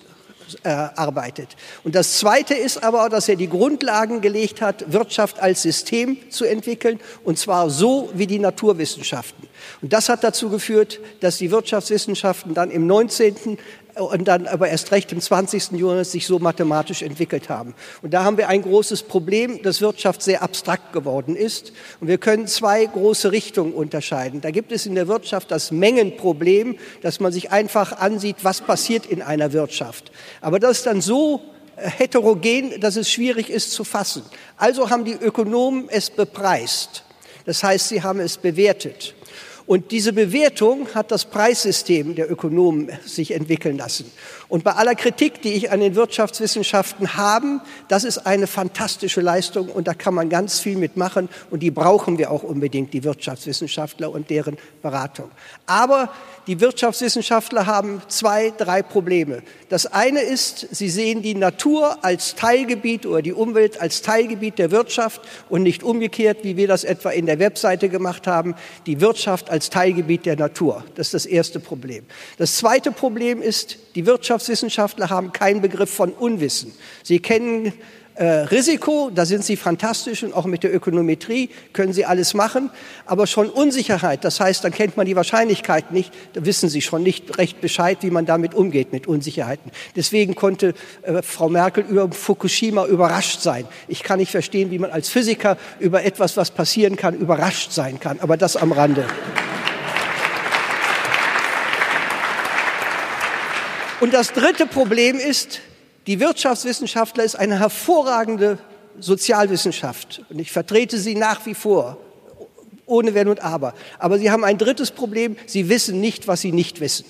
E: arbeitet. Und das Zweite ist aber, dass er die Grundlagen gelegt hat, Wirtschaft als System zu entwickeln, und zwar so wie die Naturwissenschaften. Und das hat dazu geführt, dass die Wirtschaftswissenschaften dann im 19. und dann aber erst recht im 20. Jahrhundert sich so mathematisch entwickelt haben. Und da haben wir ein großes Problem, dass Wirtschaft sehr abstrakt geworden ist. Und wir können zwei große Richtungen unterscheiden. Da gibt es in der Wirtschaft das Mengenproblem, dass man sich einfach ansieht, was passiert in einer Wirtschaft. Aber das ist dann so heterogen, dass es schwierig ist zu fassen. Also haben die Ökonomen es bepreist. Das heißt, sie haben es bewertet. Und diese Bewertung hat das Preissystem der Ökonomen sich entwickeln lassen. Und bei aller Kritik, die ich an den Wirtschaftswissenschaften habe, das ist eine fantastische Leistung und da kann man ganz viel mitmachen und die brauchen wir auch unbedingt, die Wirtschaftswissenschaftler und deren Beratung. Aber die Wirtschaftswissenschaftler haben zwei, drei Probleme. Das eine ist, sie sehen die Natur als Teilgebiet oder die Umwelt als Teilgebiet der Wirtschaft und nicht umgekehrt, wie wir das etwa in der Webseite gemacht haben, die Wirtschaft als Teilgebiet der Natur. Das ist das erste Problem. Das zweite Problem ist, die Wirtschaftswissenschaftler haben keinen Begriff von Unwissen. Sie kennen äh, Risiko, da sind sie fantastisch und auch mit der Ökonometrie können sie alles machen, aber schon Unsicherheit, das heißt, dann kennt man die Wahrscheinlichkeit nicht, da wissen sie schon nicht recht Bescheid, wie man damit umgeht mit Unsicherheiten. Deswegen konnte äh, Frau Merkel über Fukushima überrascht sein. Ich kann nicht verstehen, wie man als Physiker über etwas, was passieren kann, überrascht sein kann, aber das am Rande. Und das dritte Problem ist, die Wirtschaftswissenschaftler ist eine hervorragende Sozialwissenschaft und ich vertrete sie nach wie vor, ohne Wenn und Aber. Aber sie haben ein drittes Problem, sie wissen nicht, was sie nicht wissen.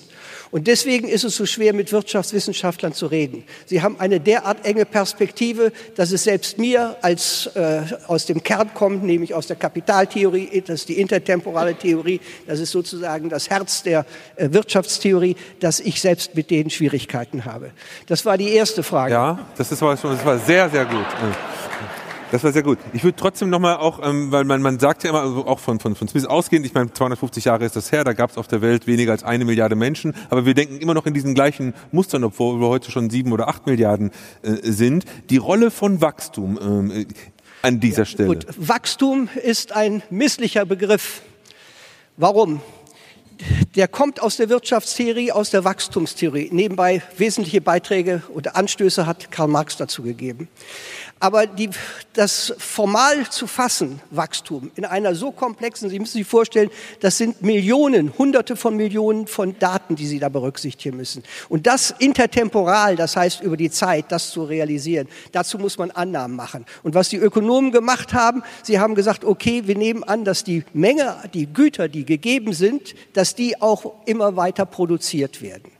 E: Und deswegen ist es so schwer, mit Wirtschaftswissenschaftlern zu reden. Sie haben eine derart enge Perspektive, dass es selbst mir als äh, aus dem Kern kommt, nämlich aus der Kapitaltheorie, das ist die intertemporale Theorie, das ist sozusagen das Herz der äh, Wirtschaftstheorie, dass ich selbst mit denen Schwierigkeiten habe. Das war die erste Frage.
A: Ja, das, ist, das war sehr, sehr gut. Das war sehr gut. Ich würde trotzdem nochmal auch, ähm, weil man, man sagt ja immer, also auch von, von, von Smith ausgehend, ich meine, 250 Jahre ist das her, da gab es auf der Welt weniger als eine Milliarde Menschen, aber wir denken immer noch in diesen gleichen Mustern, obwohl wir heute schon sieben oder acht Milliarden äh, sind. Die Rolle von Wachstum ähm, äh, an dieser Stelle. Gut,
E: Wachstum ist ein misslicher Begriff. Warum? der kommt aus der Wirtschaftstheorie, aus der Wachstumstheorie. Nebenbei wesentliche Beiträge oder Anstöße hat Karl Marx dazu gegeben. Aber die, das formal zu fassen, Wachstum, in einer so komplexen, Sie müssen sich vorstellen, das sind Millionen, Hunderte von Millionen von Daten, die Sie da berücksichtigen müssen. Und das intertemporal, das heißt über die Zeit, das zu realisieren, dazu muss man Annahmen machen. Und was die Ökonomen gemacht haben, sie haben gesagt, okay, wir nehmen an, dass die Menge, die Güter, die gegeben sind, dass die auch immer weiter produziert werden.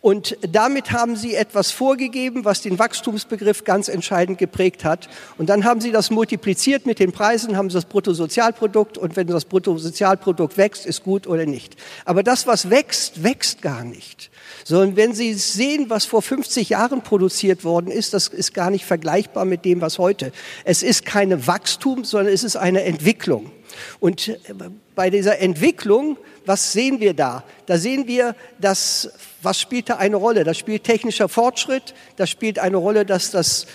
E: Und damit haben sie etwas vorgegeben, was den Wachstumsbegriff ganz entscheidend geprägt hat. Und dann haben sie das multipliziert mit den Preisen, haben sie das Bruttosozialprodukt. Und wenn das Bruttosozialprodukt wächst, ist gut oder nicht. Aber das, was wächst, wächst gar nicht. Sondern wenn Sie sehen, was vor 50 Jahren produziert worden ist, das ist gar nicht vergleichbar mit dem, was heute. Es ist keine Wachstum, sondern es ist eine Entwicklung. Und äh, bei dieser Entwicklung, was sehen wir da? Da sehen wir, dass, was spielt da eine Rolle? Da spielt technischer Fortschritt, da spielt eine Rolle, dass das,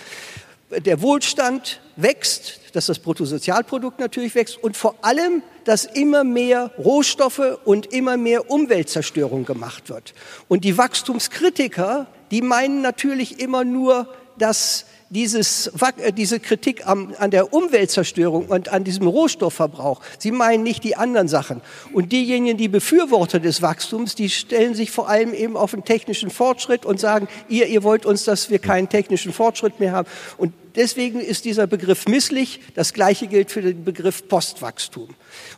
E: der Wohlstand wächst, dass das Bruttosozialprodukt natürlich wächst und vor allem, dass immer mehr Rohstoffe und immer mehr Umweltzerstörung gemacht wird. Und die Wachstumskritiker, die meinen natürlich immer nur, dass dieses, äh, diese Kritik am, an der Umweltzerstörung und an diesem Rohstoffverbrauch. Sie meinen nicht die anderen Sachen. Und diejenigen, die Befürworter des Wachstums, die stellen sich vor allem eben auf den technischen Fortschritt und sagen, ihr, ihr wollt uns, dass wir keinen technischen Fortschritt mehr haben. Und deswegen ist dieser Begriff misslich. Das Gleiche gilt für den Begriff Postwachstum.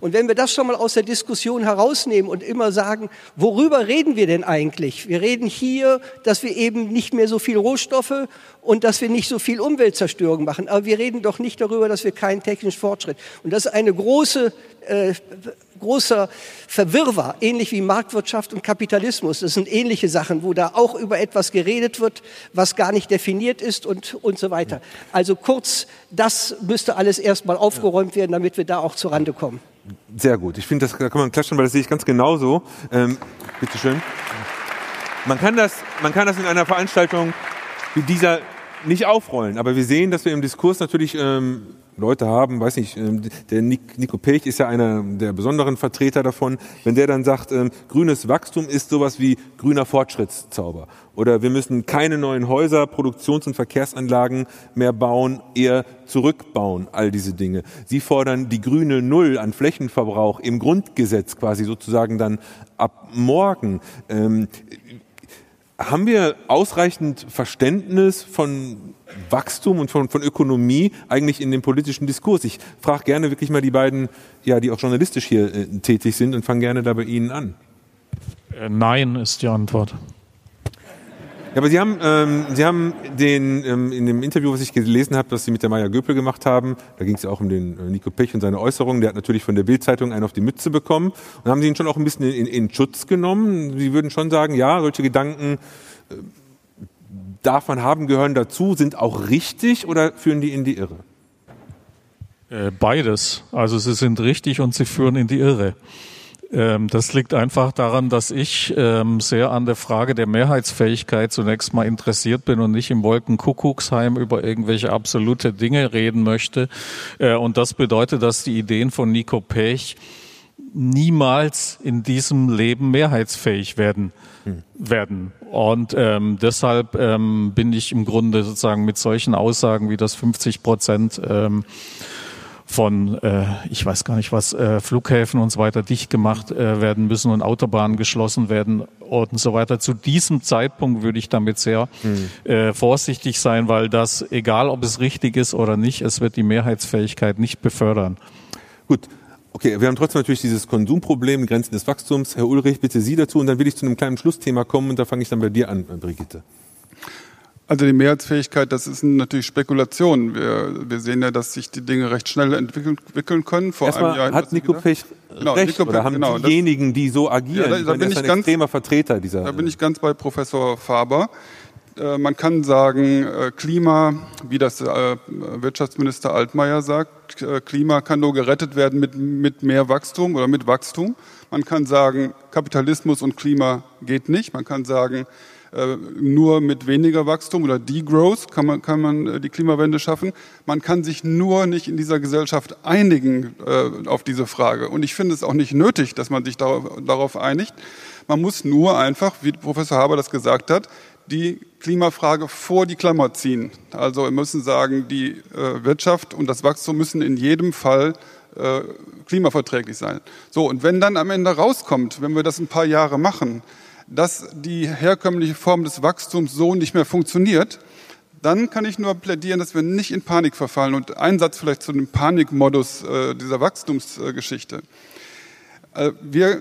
E: Und wenn wir das schon mal aus der Diskussion herausnehmen und immer sagen, worüber reden wir denn eigentlich? Wir reden hier, dass wir eben nicht mehr so viel Rohstoffe und dass wir nicht so viel Umweltzerstörung machen. Aber wir reden doch nicht darüber, dass wir keinen technischen Fortschritt. Und das ist eine große äh, großer Verwirrbar, ähnlich wie Marktwirtschaft und Kapitalismus. Das sind ähnliche Sachen, wo da auch über etwas geredet wird, was gar nicht definiert ist und, und so weiter. Also kurz, das müsste alles erstmal aufgeräumt werden, damit wir da auch zurande kommen.
A: Sehr gut. Ich finde, da kann man klatschen, weil das sehe ich ganz genauso. Ähm, Bitte schön. Man kann, das, man kann das in einer Veranstaltung wie dieser nicht aufrollen, aber wir sehen, dass wir im Diskurs natürlich ähm, Leute haben, weiß nicht, ähm, der Nico Pech ist ja einer der besonderen Vertreter davon, wenn der dann sagt, ähm, grünes Wachstum ist sowas wie grüner Fortschrittszauber. Oder wir müssen keine neuen Häuser, Produktions- und Verkehrsanlagen mehr bauen, eher zurückbauen, all diese Dinge. Sie fordern die grüne Null an Flächenverbrauch im Grundgesetz quasi sozusagen dann ab morgen. Ähm, haben wir ausreichend Verständnis von Wachstum und von, von Ökonomie eigentlich in dem politischen Diskurs? Ich frage gerne wirklich mal die beiden, ja, die auch journalistisch hier äh, tätig sind und fange gerne da bei Ihnen an.
D: Äh, nein ist die Antwort.
A: Ja, aber Sie haben, ähm, Sie haben den, ähm, in dem Interview, was ich gelesen habe, das Sie mit der Maya Göpel gemacht haben, da ging es ja auch um den äh, Nico Pech und seine Äußerungen, der hat natürlich von der Bildzeitung einen auf die Mütze bekommen und haben Sie ihn schon auch ein bisschen in, in Schutz genommen. Sie würden schon sagen, ja, solche Gedanken äh, darf man haben, gehören dazu, sind auch richtig oder führen die in die Irre?
D: Äh, beides. Also sie sind richtig und sie führen in die Irre. Ähm, das liegt einfach daran, dass ich ähm, sehr an der Frage der Mehrheitsfähigkeit zunächst mal interessiert bin und nicht im Wolkenkuckucksheim über irgendwelche absolute Dinge reden möchte. Äh, und das bedeutet, dass die Ideen von Nico Pech niemals in diesem Leben mehrheitsfähig werden hm. werden. Und ähm, deshalb ähm, bin ich im Grunde sozusagen mit solchen Aussagen wie das 50 Prozent ähm, von, äh, ich weiß gar nicht was, äh, Flughäfen und so weiter dicht gemacht äh, werden müssen und Autobahnen geschlossen werden und so weiter. Zu diesem Zeitpunkt würde ich damit sehr mhm. äh, vorsichtig sein, weil das, egal ob es richtig ist oder nicht, es wird die Mehrheitsfähigkeit nicht befördern.
A: Gut. Okay, wir haben trotzdem natürlich dieses Konsumproblem, Grenzen des Wachstums. Herr Ulrich, bitte Sie dazu und dann will ich zu einem kleinen Schlussthema kommen und da fange ich dann bei dir an, Brigitte.
C: Also die Mehrheitsfähigkeit, das ist natürlich Spekulation. Wir, wir sehen ja, dass sich die Dinge recht schnell entwickeln, entwickeln können.
A: Vor Erstmal einem Jahr hat Nico Pech genau, recht, Nico oder haben genau, diejenigen, die so agieren,
C: ja, da, da bin ich
A: ein
C: ganz,
A: extremer Vertreter dieser...
C: Da bin ich ganz bei Professor Faber. Äh, man kann sagen, äh, Klima, wie das äh, Wirtschaftsminister Altmaier sagt, Klima kann nur gerettet werden mit, mit mehr Wachstum oder mit Wachstum. Man kann sagen, Kapitalismus und Klima geht nicht. Man kann sagen, nur mit weniger Wachstum oder Degrowth kann man, kann man die Klimawende schaffen. Man kann sich nur nicht in dieser Gesellschaft einigen auf diese Frage. Und ich finde es auch nicht nötig, dass man sich darauf einigt. Man muss nur einfach, wie Professor Haber das gesagt hat, die Klimafrage vor die Klammer ziehen. Also wir müssen sagen, die äh, Wirtschaft und das Wachstum müssen in jedem Fall äh, klimaverträglich sein. So, und wenn dann am Ende rauskommt, wenn wir das ein paar Jahre machen, dass die herkömmliche Form des Wachstums so nicht mehr funktioniert, dann kann ich nur plädieren, dass wir nicht in Panik verfallen. Und ein Satz vielleicht zu dem Panikmodus äh, dieser Wachstumsgeschichte. Wir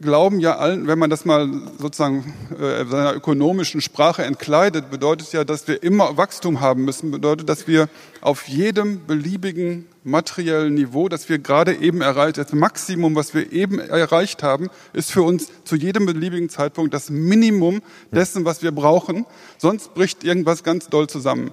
C: glauben ja allen, wenn man das mal sozusagen äh, seiner ökonomischen Sprache entkleidet, bedeutet ja, dass wir immer Wachstum haben müssen, bedeutet, dass wir auf jedem beliebigen materiellen Niveau, das wir gerade eben erreicht, das Maximum, was wir eben erreicht haben, ist für uns zu jedem beliebigen Zeitpunkt das Minimum dessen, was wir brauchen. Sonst bricht irgendwas ganz doll zusammen.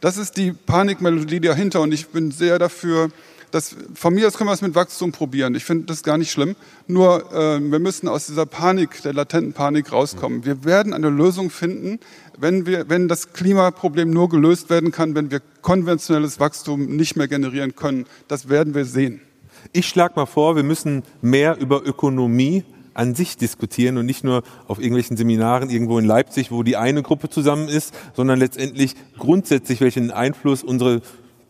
C: Das ist die Panikmelodie dahinter und ich bin sehr dafür, das, von mir aus können wir es mit Wachstum probieren. Ich finde das gar nicht schlimm. Nur äh, wir müssen aus dieser Panik, der latenten Panik rauskommen. Wir werden eine Lösung finden, wenn, wir, wenn das Klimaproblem nur gelöst werden kann, wenn wir konventionelles Wachstum nicht mehr generieren können. Das werden wir sehen.
A: Ich schlage mal vor, wir müssen mehr über Ökonomie an sich diskutieren und nicht nur auf irgendwelchen Seminaren irgendwo in Leipzig, wo die eine Gruppe zusammen ist, sondern letztendlich grundsätzlich, welchen Einfluss unsere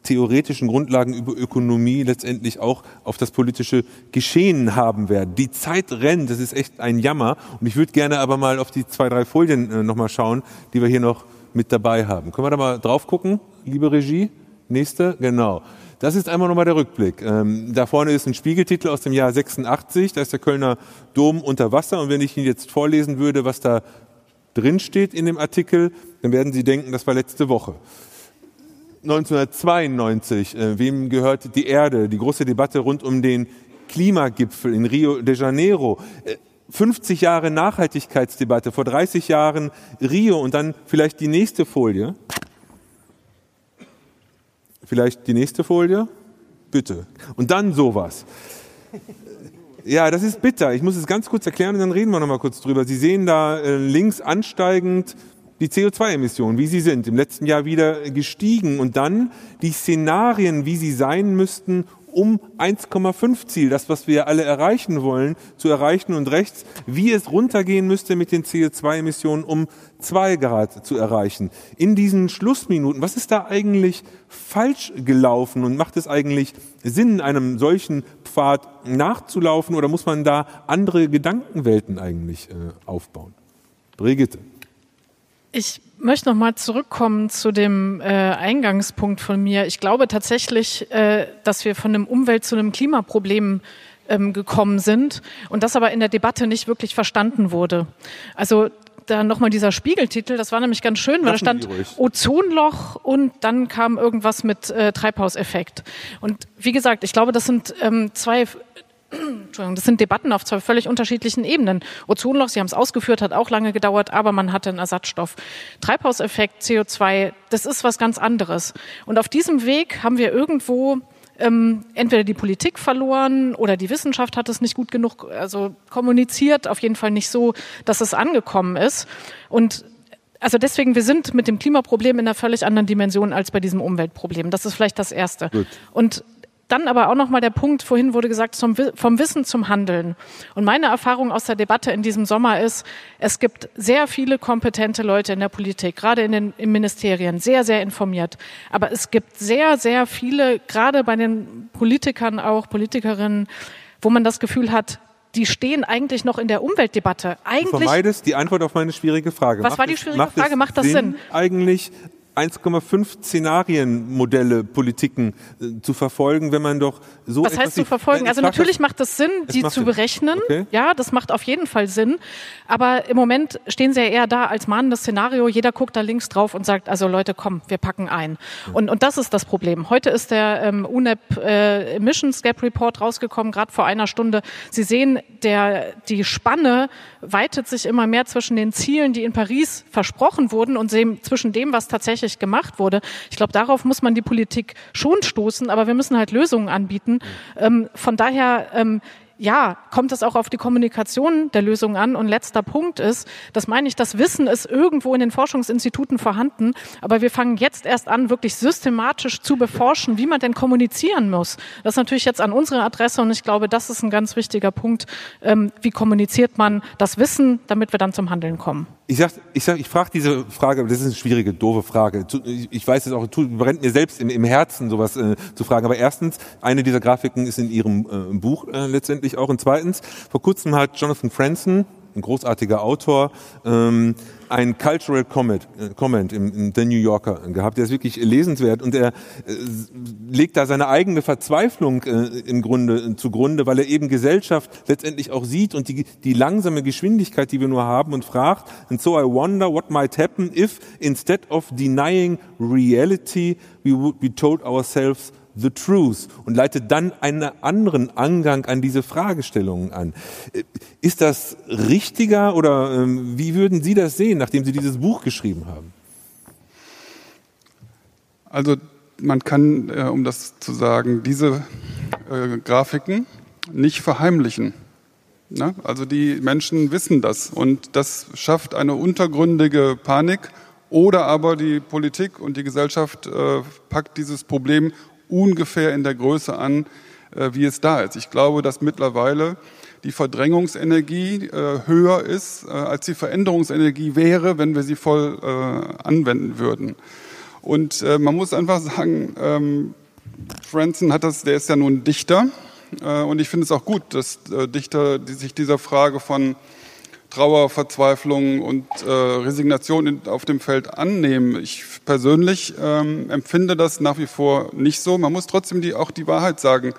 A: theoretischen Grundlagen über Ökonomie letztendlich auch auf das politische Geschehen haben werden. Die Zeit rennt, das ist echt ein Jammer. Und ich würde gerne aber mal auf die zwei, drei Folien äh, nochmal schauen, die wir hier noch mit dabei haben. Können wir da mal drauf gucken, liebe Regie? Nächste, genau. Das ist einmal nochmal der Rückblick. Ähm, da vorne ist ein Spiegeltitel aus dem Jahr 86, da ist der Kölner Dom unter Wasser. Und wenn ich Ihnen jetzt vorlesen würde, was da drin steht in dem Artikel, dann werden Sie denken, das war letzte Woche. 1992, äh, wem gehört die Erde? Die große Debatte rund um den Klimagipfel in Rio de Janeiro. Äh, 50 Jahre Nachhaltigkeitsdebatte, vor 30 Jahren Rio und dann vielleicht die nächste Folie. Vielleicht die nächste Folie? Bitte. Und dann sowas. Ja, das ist bitter. Ich muss es ganz kurz erklären und dann reden wir noch mal kurz drüber. Sie sehen da äh, links ansteigend die CO2-Emissionen, wie sie sind, im letzten Jahr wieder gestiegen und dann die Szenarien, wie sie sein müssten, um 1,5 Ziel, das, was wir alle erreichen wollen, zu erreichen und rechts, wie es runtergehen müsste mit den CO2-Emissionen, um 2 Grad zu erreichen. In diesen Schlussminuten, was ist da eigentlich falsch gelaufen und macht es eigentlich Sinn, einem solchen Pfad nachzulaufen oder muss man da andere Gedankenwelten eigentlich äh, aufbauen? Brigitte.
B: Ich möchte noch mal zurückkommen zu dem äh, Eingangspunkt von mir. Ich glaube tatsächlich, äh, dass wir von einem Umwelt- zu einem Klimaproblem ähm, gekommen sind und das aber in der Debatte nicht wirklich verstanden wurde. Also da nochmal dieser Spiegeltitel, das war nämlich ganz schön, weil da stand Ozonloch und dann kam irgendwas mit äh, Treibhauseffekt. Und wie gesagt, ich glaube, das sind ähm, zwei Entschuldigung, das sind Debatten auf zwei völlig unterschiedlichen Ebenen. Ozonloch, Sie haben es ausgeführt, hat auch lange gedauert, aber man hatte einen Ersatzstoff. Treibhauseffekt, CO2, das ist was ganz anderes. Und auf diesem Weg haben wir irgendwo ähm, entweder die Politik verloren oder die Wissenschaft hat es nicht gut genug also kommuniziert, auf jeden Fall nicht so, dass es angekommen ist. Und also deswegen, wir sind mit dem Klimaproblem in einer völlig anderen Dimension als bei diesem Umweltproblem. Das ist vielleicht das Erste. Gut. Und dann aber auch noch mal der Punkt, vorhin wurde gesagt, zum, vom Wissen zum Handeln. Und meine Erfahrung aus der Debatte in diesem Sommer ist, es gibt sehr viele kompetente Leute in der Politik, gerade in den in Ministerien, sehr, sehr informiert. Aber es gibt sehr, sehr viele, gerade bei den Politikern auch, Politikerinnen, wo man das Gefühl hat, die stehen eigentlich noch in der Umweltdebatte. Eigentlich,
A: du vermeidest die Antwort auf meine schwierige Frage.
B: Was macht war die schwierige es, Frage? Macht das Sinn, Sinn?
A: Eigentlich 1,5 Szenarienmodelle, Politiken äh, zu verfolgen, wenn man doch so.
B: Was heißt zu verfolgen? Also natürlich macht es Sinn, die zu berechnen. Okay. Ja, das macht auf jeden Fall Sinn. Aber im Moment stehen sie ja eher da als mahnendes Szenario. Jeder guckt da links drauf und sagt, also Leute, komm, wir packen ein. Und, und das ist das Problem. Heute ist der ähm, UNEP äh, Emissions Gap Report rausgekommen, gerade vor einer Stunde. Sie sehen, der, die Spanne weitet sich immer mehr zwischen den Zielen, die in Paris versprochen wurden und zwischen dem, was tatsächlich tatsächlich gemacht wurde. Ich glaube, darauf muss man die Politik schon stoßen, aber wir müssen halt Lösungen anbieten. Ähm, von daher ähm, ja, kommt es auch auf die Kommunikation der Lösung an. Und letzter Punkt ist, das meine ich, das Wissen ist irgendwo in den Forschungsinstituten vorhanden, aber wir fangen jetzt erst an, wirklich systematisch zu beforschen, wie man denn kommunizieren muss. Das ist natürlich jetzt an unsere Adresse und ich glaube, das ist ein ganz wichtiger Punkt. Ähm, wie kommuniziert man das Wissen, damit wir dann zum Handeln kommen?
A: Ich sag, ich sag, ich frage diese Frage, das ist eine schwierige, doofe Frage. Ich weiß es auch, brennt mir selbst im, im Herzen, sowas äh, zu fragen. Aber erstens, eine dieser Grafiken ist in Ihrem äh, Buch äh, letztendlich auch. Und zweitens, vor kurzem hat Jonathan Franzen, ein großartiger Autor, ähm, ein Cultural Comment, äh, Comment im, im The New Yorker gehabt. Der ist wirklich lesenswert und er äh, legt da seine eigene Verzweiflung äh, im Grunde äh, zugrunde, weil er eben Gesellschaft letztendlich auch sieht und die, die langsame Geschwindigkeit, die wir nur haben und fragt. And so I wonder what might happen if instead of denying reality we would be told ourselves the truth und leitet dann einen anderen Angang an diese Fragestellungen an. Ist das richtiger oder ähm, wie würden Sie das sehen, nachdem Sie dieses Buch geschrieben haben?
C: Also man kann, äh, um das zu sagen, diese äh, Grafiken nicht verheimlichen. Ne? Also die Menschen wissen das und das schafft eine untergründige Panik oder aber die Politik und die Gesellschaft äh, packt dieses Problem ungefähr in der Größe an, äh, wie es da ist. Ich glaube, dass mittlerweile die Verdrängungsenergie äh, höher ist, äh, als die Veränderungsenergie wäre, wenn wir sie voll anwenden würden. Und man muss einfach sagen, ähm, Franzen hat das, der ist ja nun Dichter. und ich finde es auch gut, dass Dichter die sich dieser Frage von Trauer, Verzweiflung und äh, Resignation in, auf dem Feld annehmen. Ich persönlich ähm, empfinde das nach wie vor nicht so. Man muss trotzdem die, auch die Wahrheit sagen.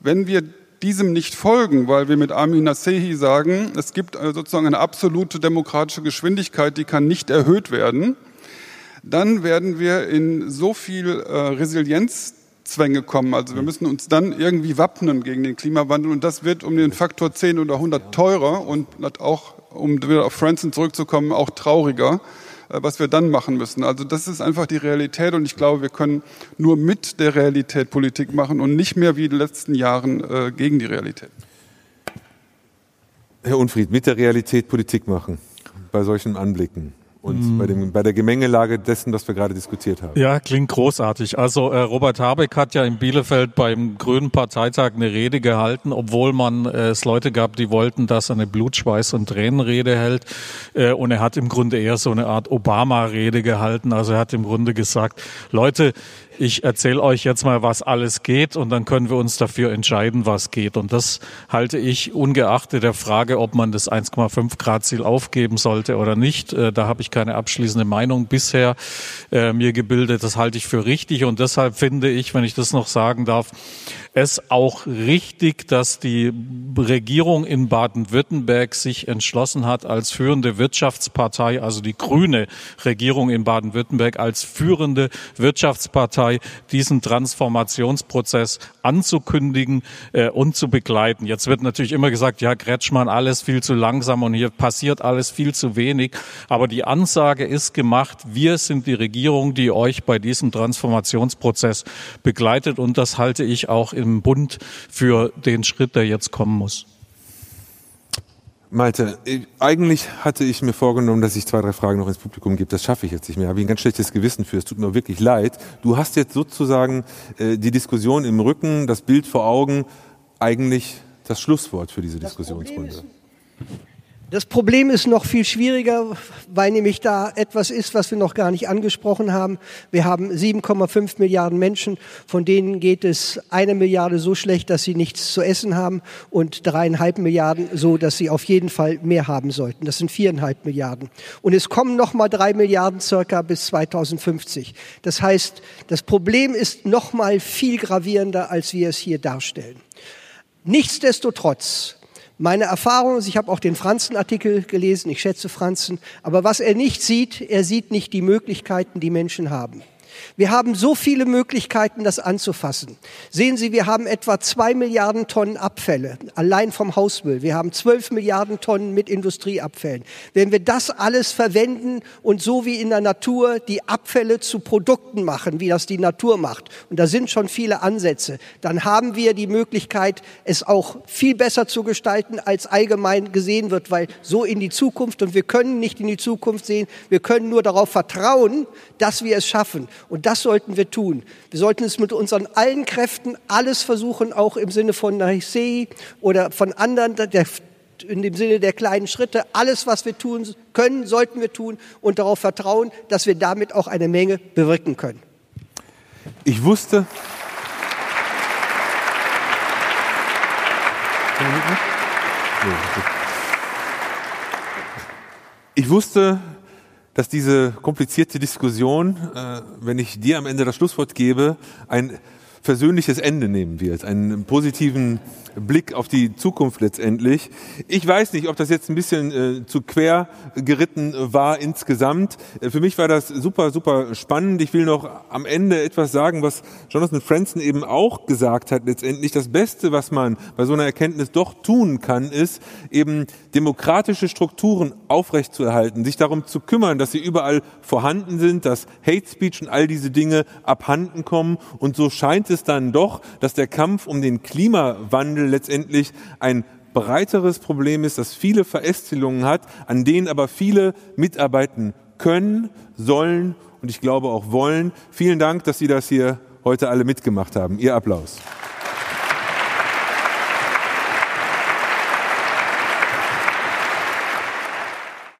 C: Wenn wir diesem nicht folgen, weil wir mit Amin Nasehi sagen, es gibt äh, sozusagen eine absolute demokratische Geschwindigkeit, die kann nicht erhöht werden, dann werden wir in so viel äh, Resilienzzwänge kommen. Also wir müssen uns dann irgendwie wappnen gegen den Klimawandel und das wird um den Faktor 10 oder 100 teurer und auch um wieder auf Franson zurückzukommen, auch trauriger, äh, was wir dann machen müssen. Also das ist einfach die Realität und ich glaube, wir können nur mit der Realität Politik machen und nicht mehr wie in den letzten Jahren äh, gegen die Realität.
A: Herr Unfried, mit der Realität Politik machen bei solchen Anblicken und mm. bei, dem, bei der Gemengelage dessen, was wir gerade diskutiert haben.
D: Ja, klingt großartig. Also äh, Robert Habeck hat ja in Bielefeld beim Grünen Parteitag eine Rede gehalten, obwohl man äh, es Leute gab, die wollten, dass er eine Blutschweiß- und Tränenrede hält. Äh, und er hat im Grunde eher so eine Art Obama-Rede gehalten. Also er hat im Grunde gesagt, Leute, ich erzähle euch jetzt mal, was alles geht und dann können wir uns dafür entscheiden, was geht. Und das halte ich ungeachtet der Frage, ob man das 1,5 Grad Ziel aufgeben sollte oder nicht. Äh, da habe ich keine abschließende Meinung bisher äh, mir gebildet. Das halte ich für richtig und deshalb finde ich, wenn ich das noch sagen darf, es auch richtig, dass die Regierung in Baden-Württemberg sich entschlossen hat, als führende Wirtschaftspartei, also die grüne Regierung in Baden-Württemberg als führende Wirtschaftspartei, diesen Transformationsprozess anzukündigen äh, und zu begleiten. Jetzt wird natürlich immer gesagt, ja, Kretschmann, alles viel zu langsam und hier passiert alles viel zu wenig. Aber die Ansage ist gemacht, wir sind die Regierung, die euch bei diesem Transformationsprozess begleitet und das halte ich auch in im Bund für den Schritt, der jetzt kommen muss?
A: Malte, eigentlich hatte ich mir vorgenommen, dass ich zwei, drei Fragen noch ins Publikum gebe. Das schaffe ich jetzt nicht mehr. Habe ich ein ganz schlechtes Gewissen für. Es tut mir wirklich leid. Du hast jetzt sozusagen äh, die Diskussion im Rücken, das Bild vor Augen, eigentlich das Schlusswort für diese Diskussionsrunde.
E: Das Problem ist noch viel schwieriger, weil nämlich da etwas ist, was wir noch gar nicht angesprochen haben. Wir haben 7,5 Milliarden Menschen, von denen geht es eine Milliarde so schlecht, dass sie nichts zu essen haben und dreieinhalb Milliarden so, dass sie auf jeden Fall mehr haben sollten. Das sind viereinhalb Milliarden. Und es kommen noch mal drei Milliarden circa bis 2050. Das heißt, das Problem ist noch mal viel gravierender, als wir es hier darstellen. Nichtsdestotrotz meine Erfahrung ist, ich habe auch den Franzen-Artikel gelesen, ich schätze Franzen, aber was er nicht sieht, er sieht nicht die Möglichkeiten, die Menschen haben. Wir haben so viele Möglichkeiten, das anzufassen. Sehen Sie, wir haben etwa zwei Milliarden Tonnen Abfälle, allein vom Hausmüll. Wir haben zwölf Milliarden Tonnen mit Industrieabfällen. Wenn wir das alles verwenden und so wie in der Natur die Abfälle zu Produkten machen, wie das die Natur macht, und da sind schon viele Ansätze, dann haben wir die Möglichkeit, es auch viel besser zu gestalten, als allgemein gesehen wird, weil so in die Zukunft, und wir können nicht in die Zukunft sehen, wir können nur darauf vertrauen, dass wir es schaffen. Und das sollten wir tun. Wir sollten es mit unseren allen Kräften alles versuchen, auch im Sinne von Naisei oder von anderen, der, in dem Sinne der kleinen Schritte. Alles, was wir tun können, sollten wir tun und darauf vertrauen, dass wir damit auch eine Menge bewirken können.
A: Ich wusste, ich wusste, dass diese komplizierte Diskussion, äh, wenn ich dir am Ende das Schlusswort gebe, ein versöhnliches Ende nehmen wird, einen positiven Blick auf die Zukunft letztendlich. Ich weiß nicht, ob das jetzt ein bisschen äh, zu quer geritten war insgesamt. Äh, für mich war das super, super spannend. Ich will noch am Ende etwas sagen, was Jonathan Franzen eben auch gesagt hat letztendlich. Das Beste, was man bei so einer Erkenntnis doch tun kann, ist eben demokratische Strukturen aufrechtzuerhalten, sich darum zu kümmern, dass sie überall vorhanden sind, dass Hate Speech und all diese Dinge abhanden kommen. Und so scheint es dann doch, dass der Kampf um den Klimawandel letztendlich ein breiteres Problem ist, das viele Verästelungen hat, an denen aber viele mitarbeiten können, sollen und ich glaube auch wollen. Vielen Dank, dass Sie das hier heute alle mitgemacht haben. Ihr Applaus.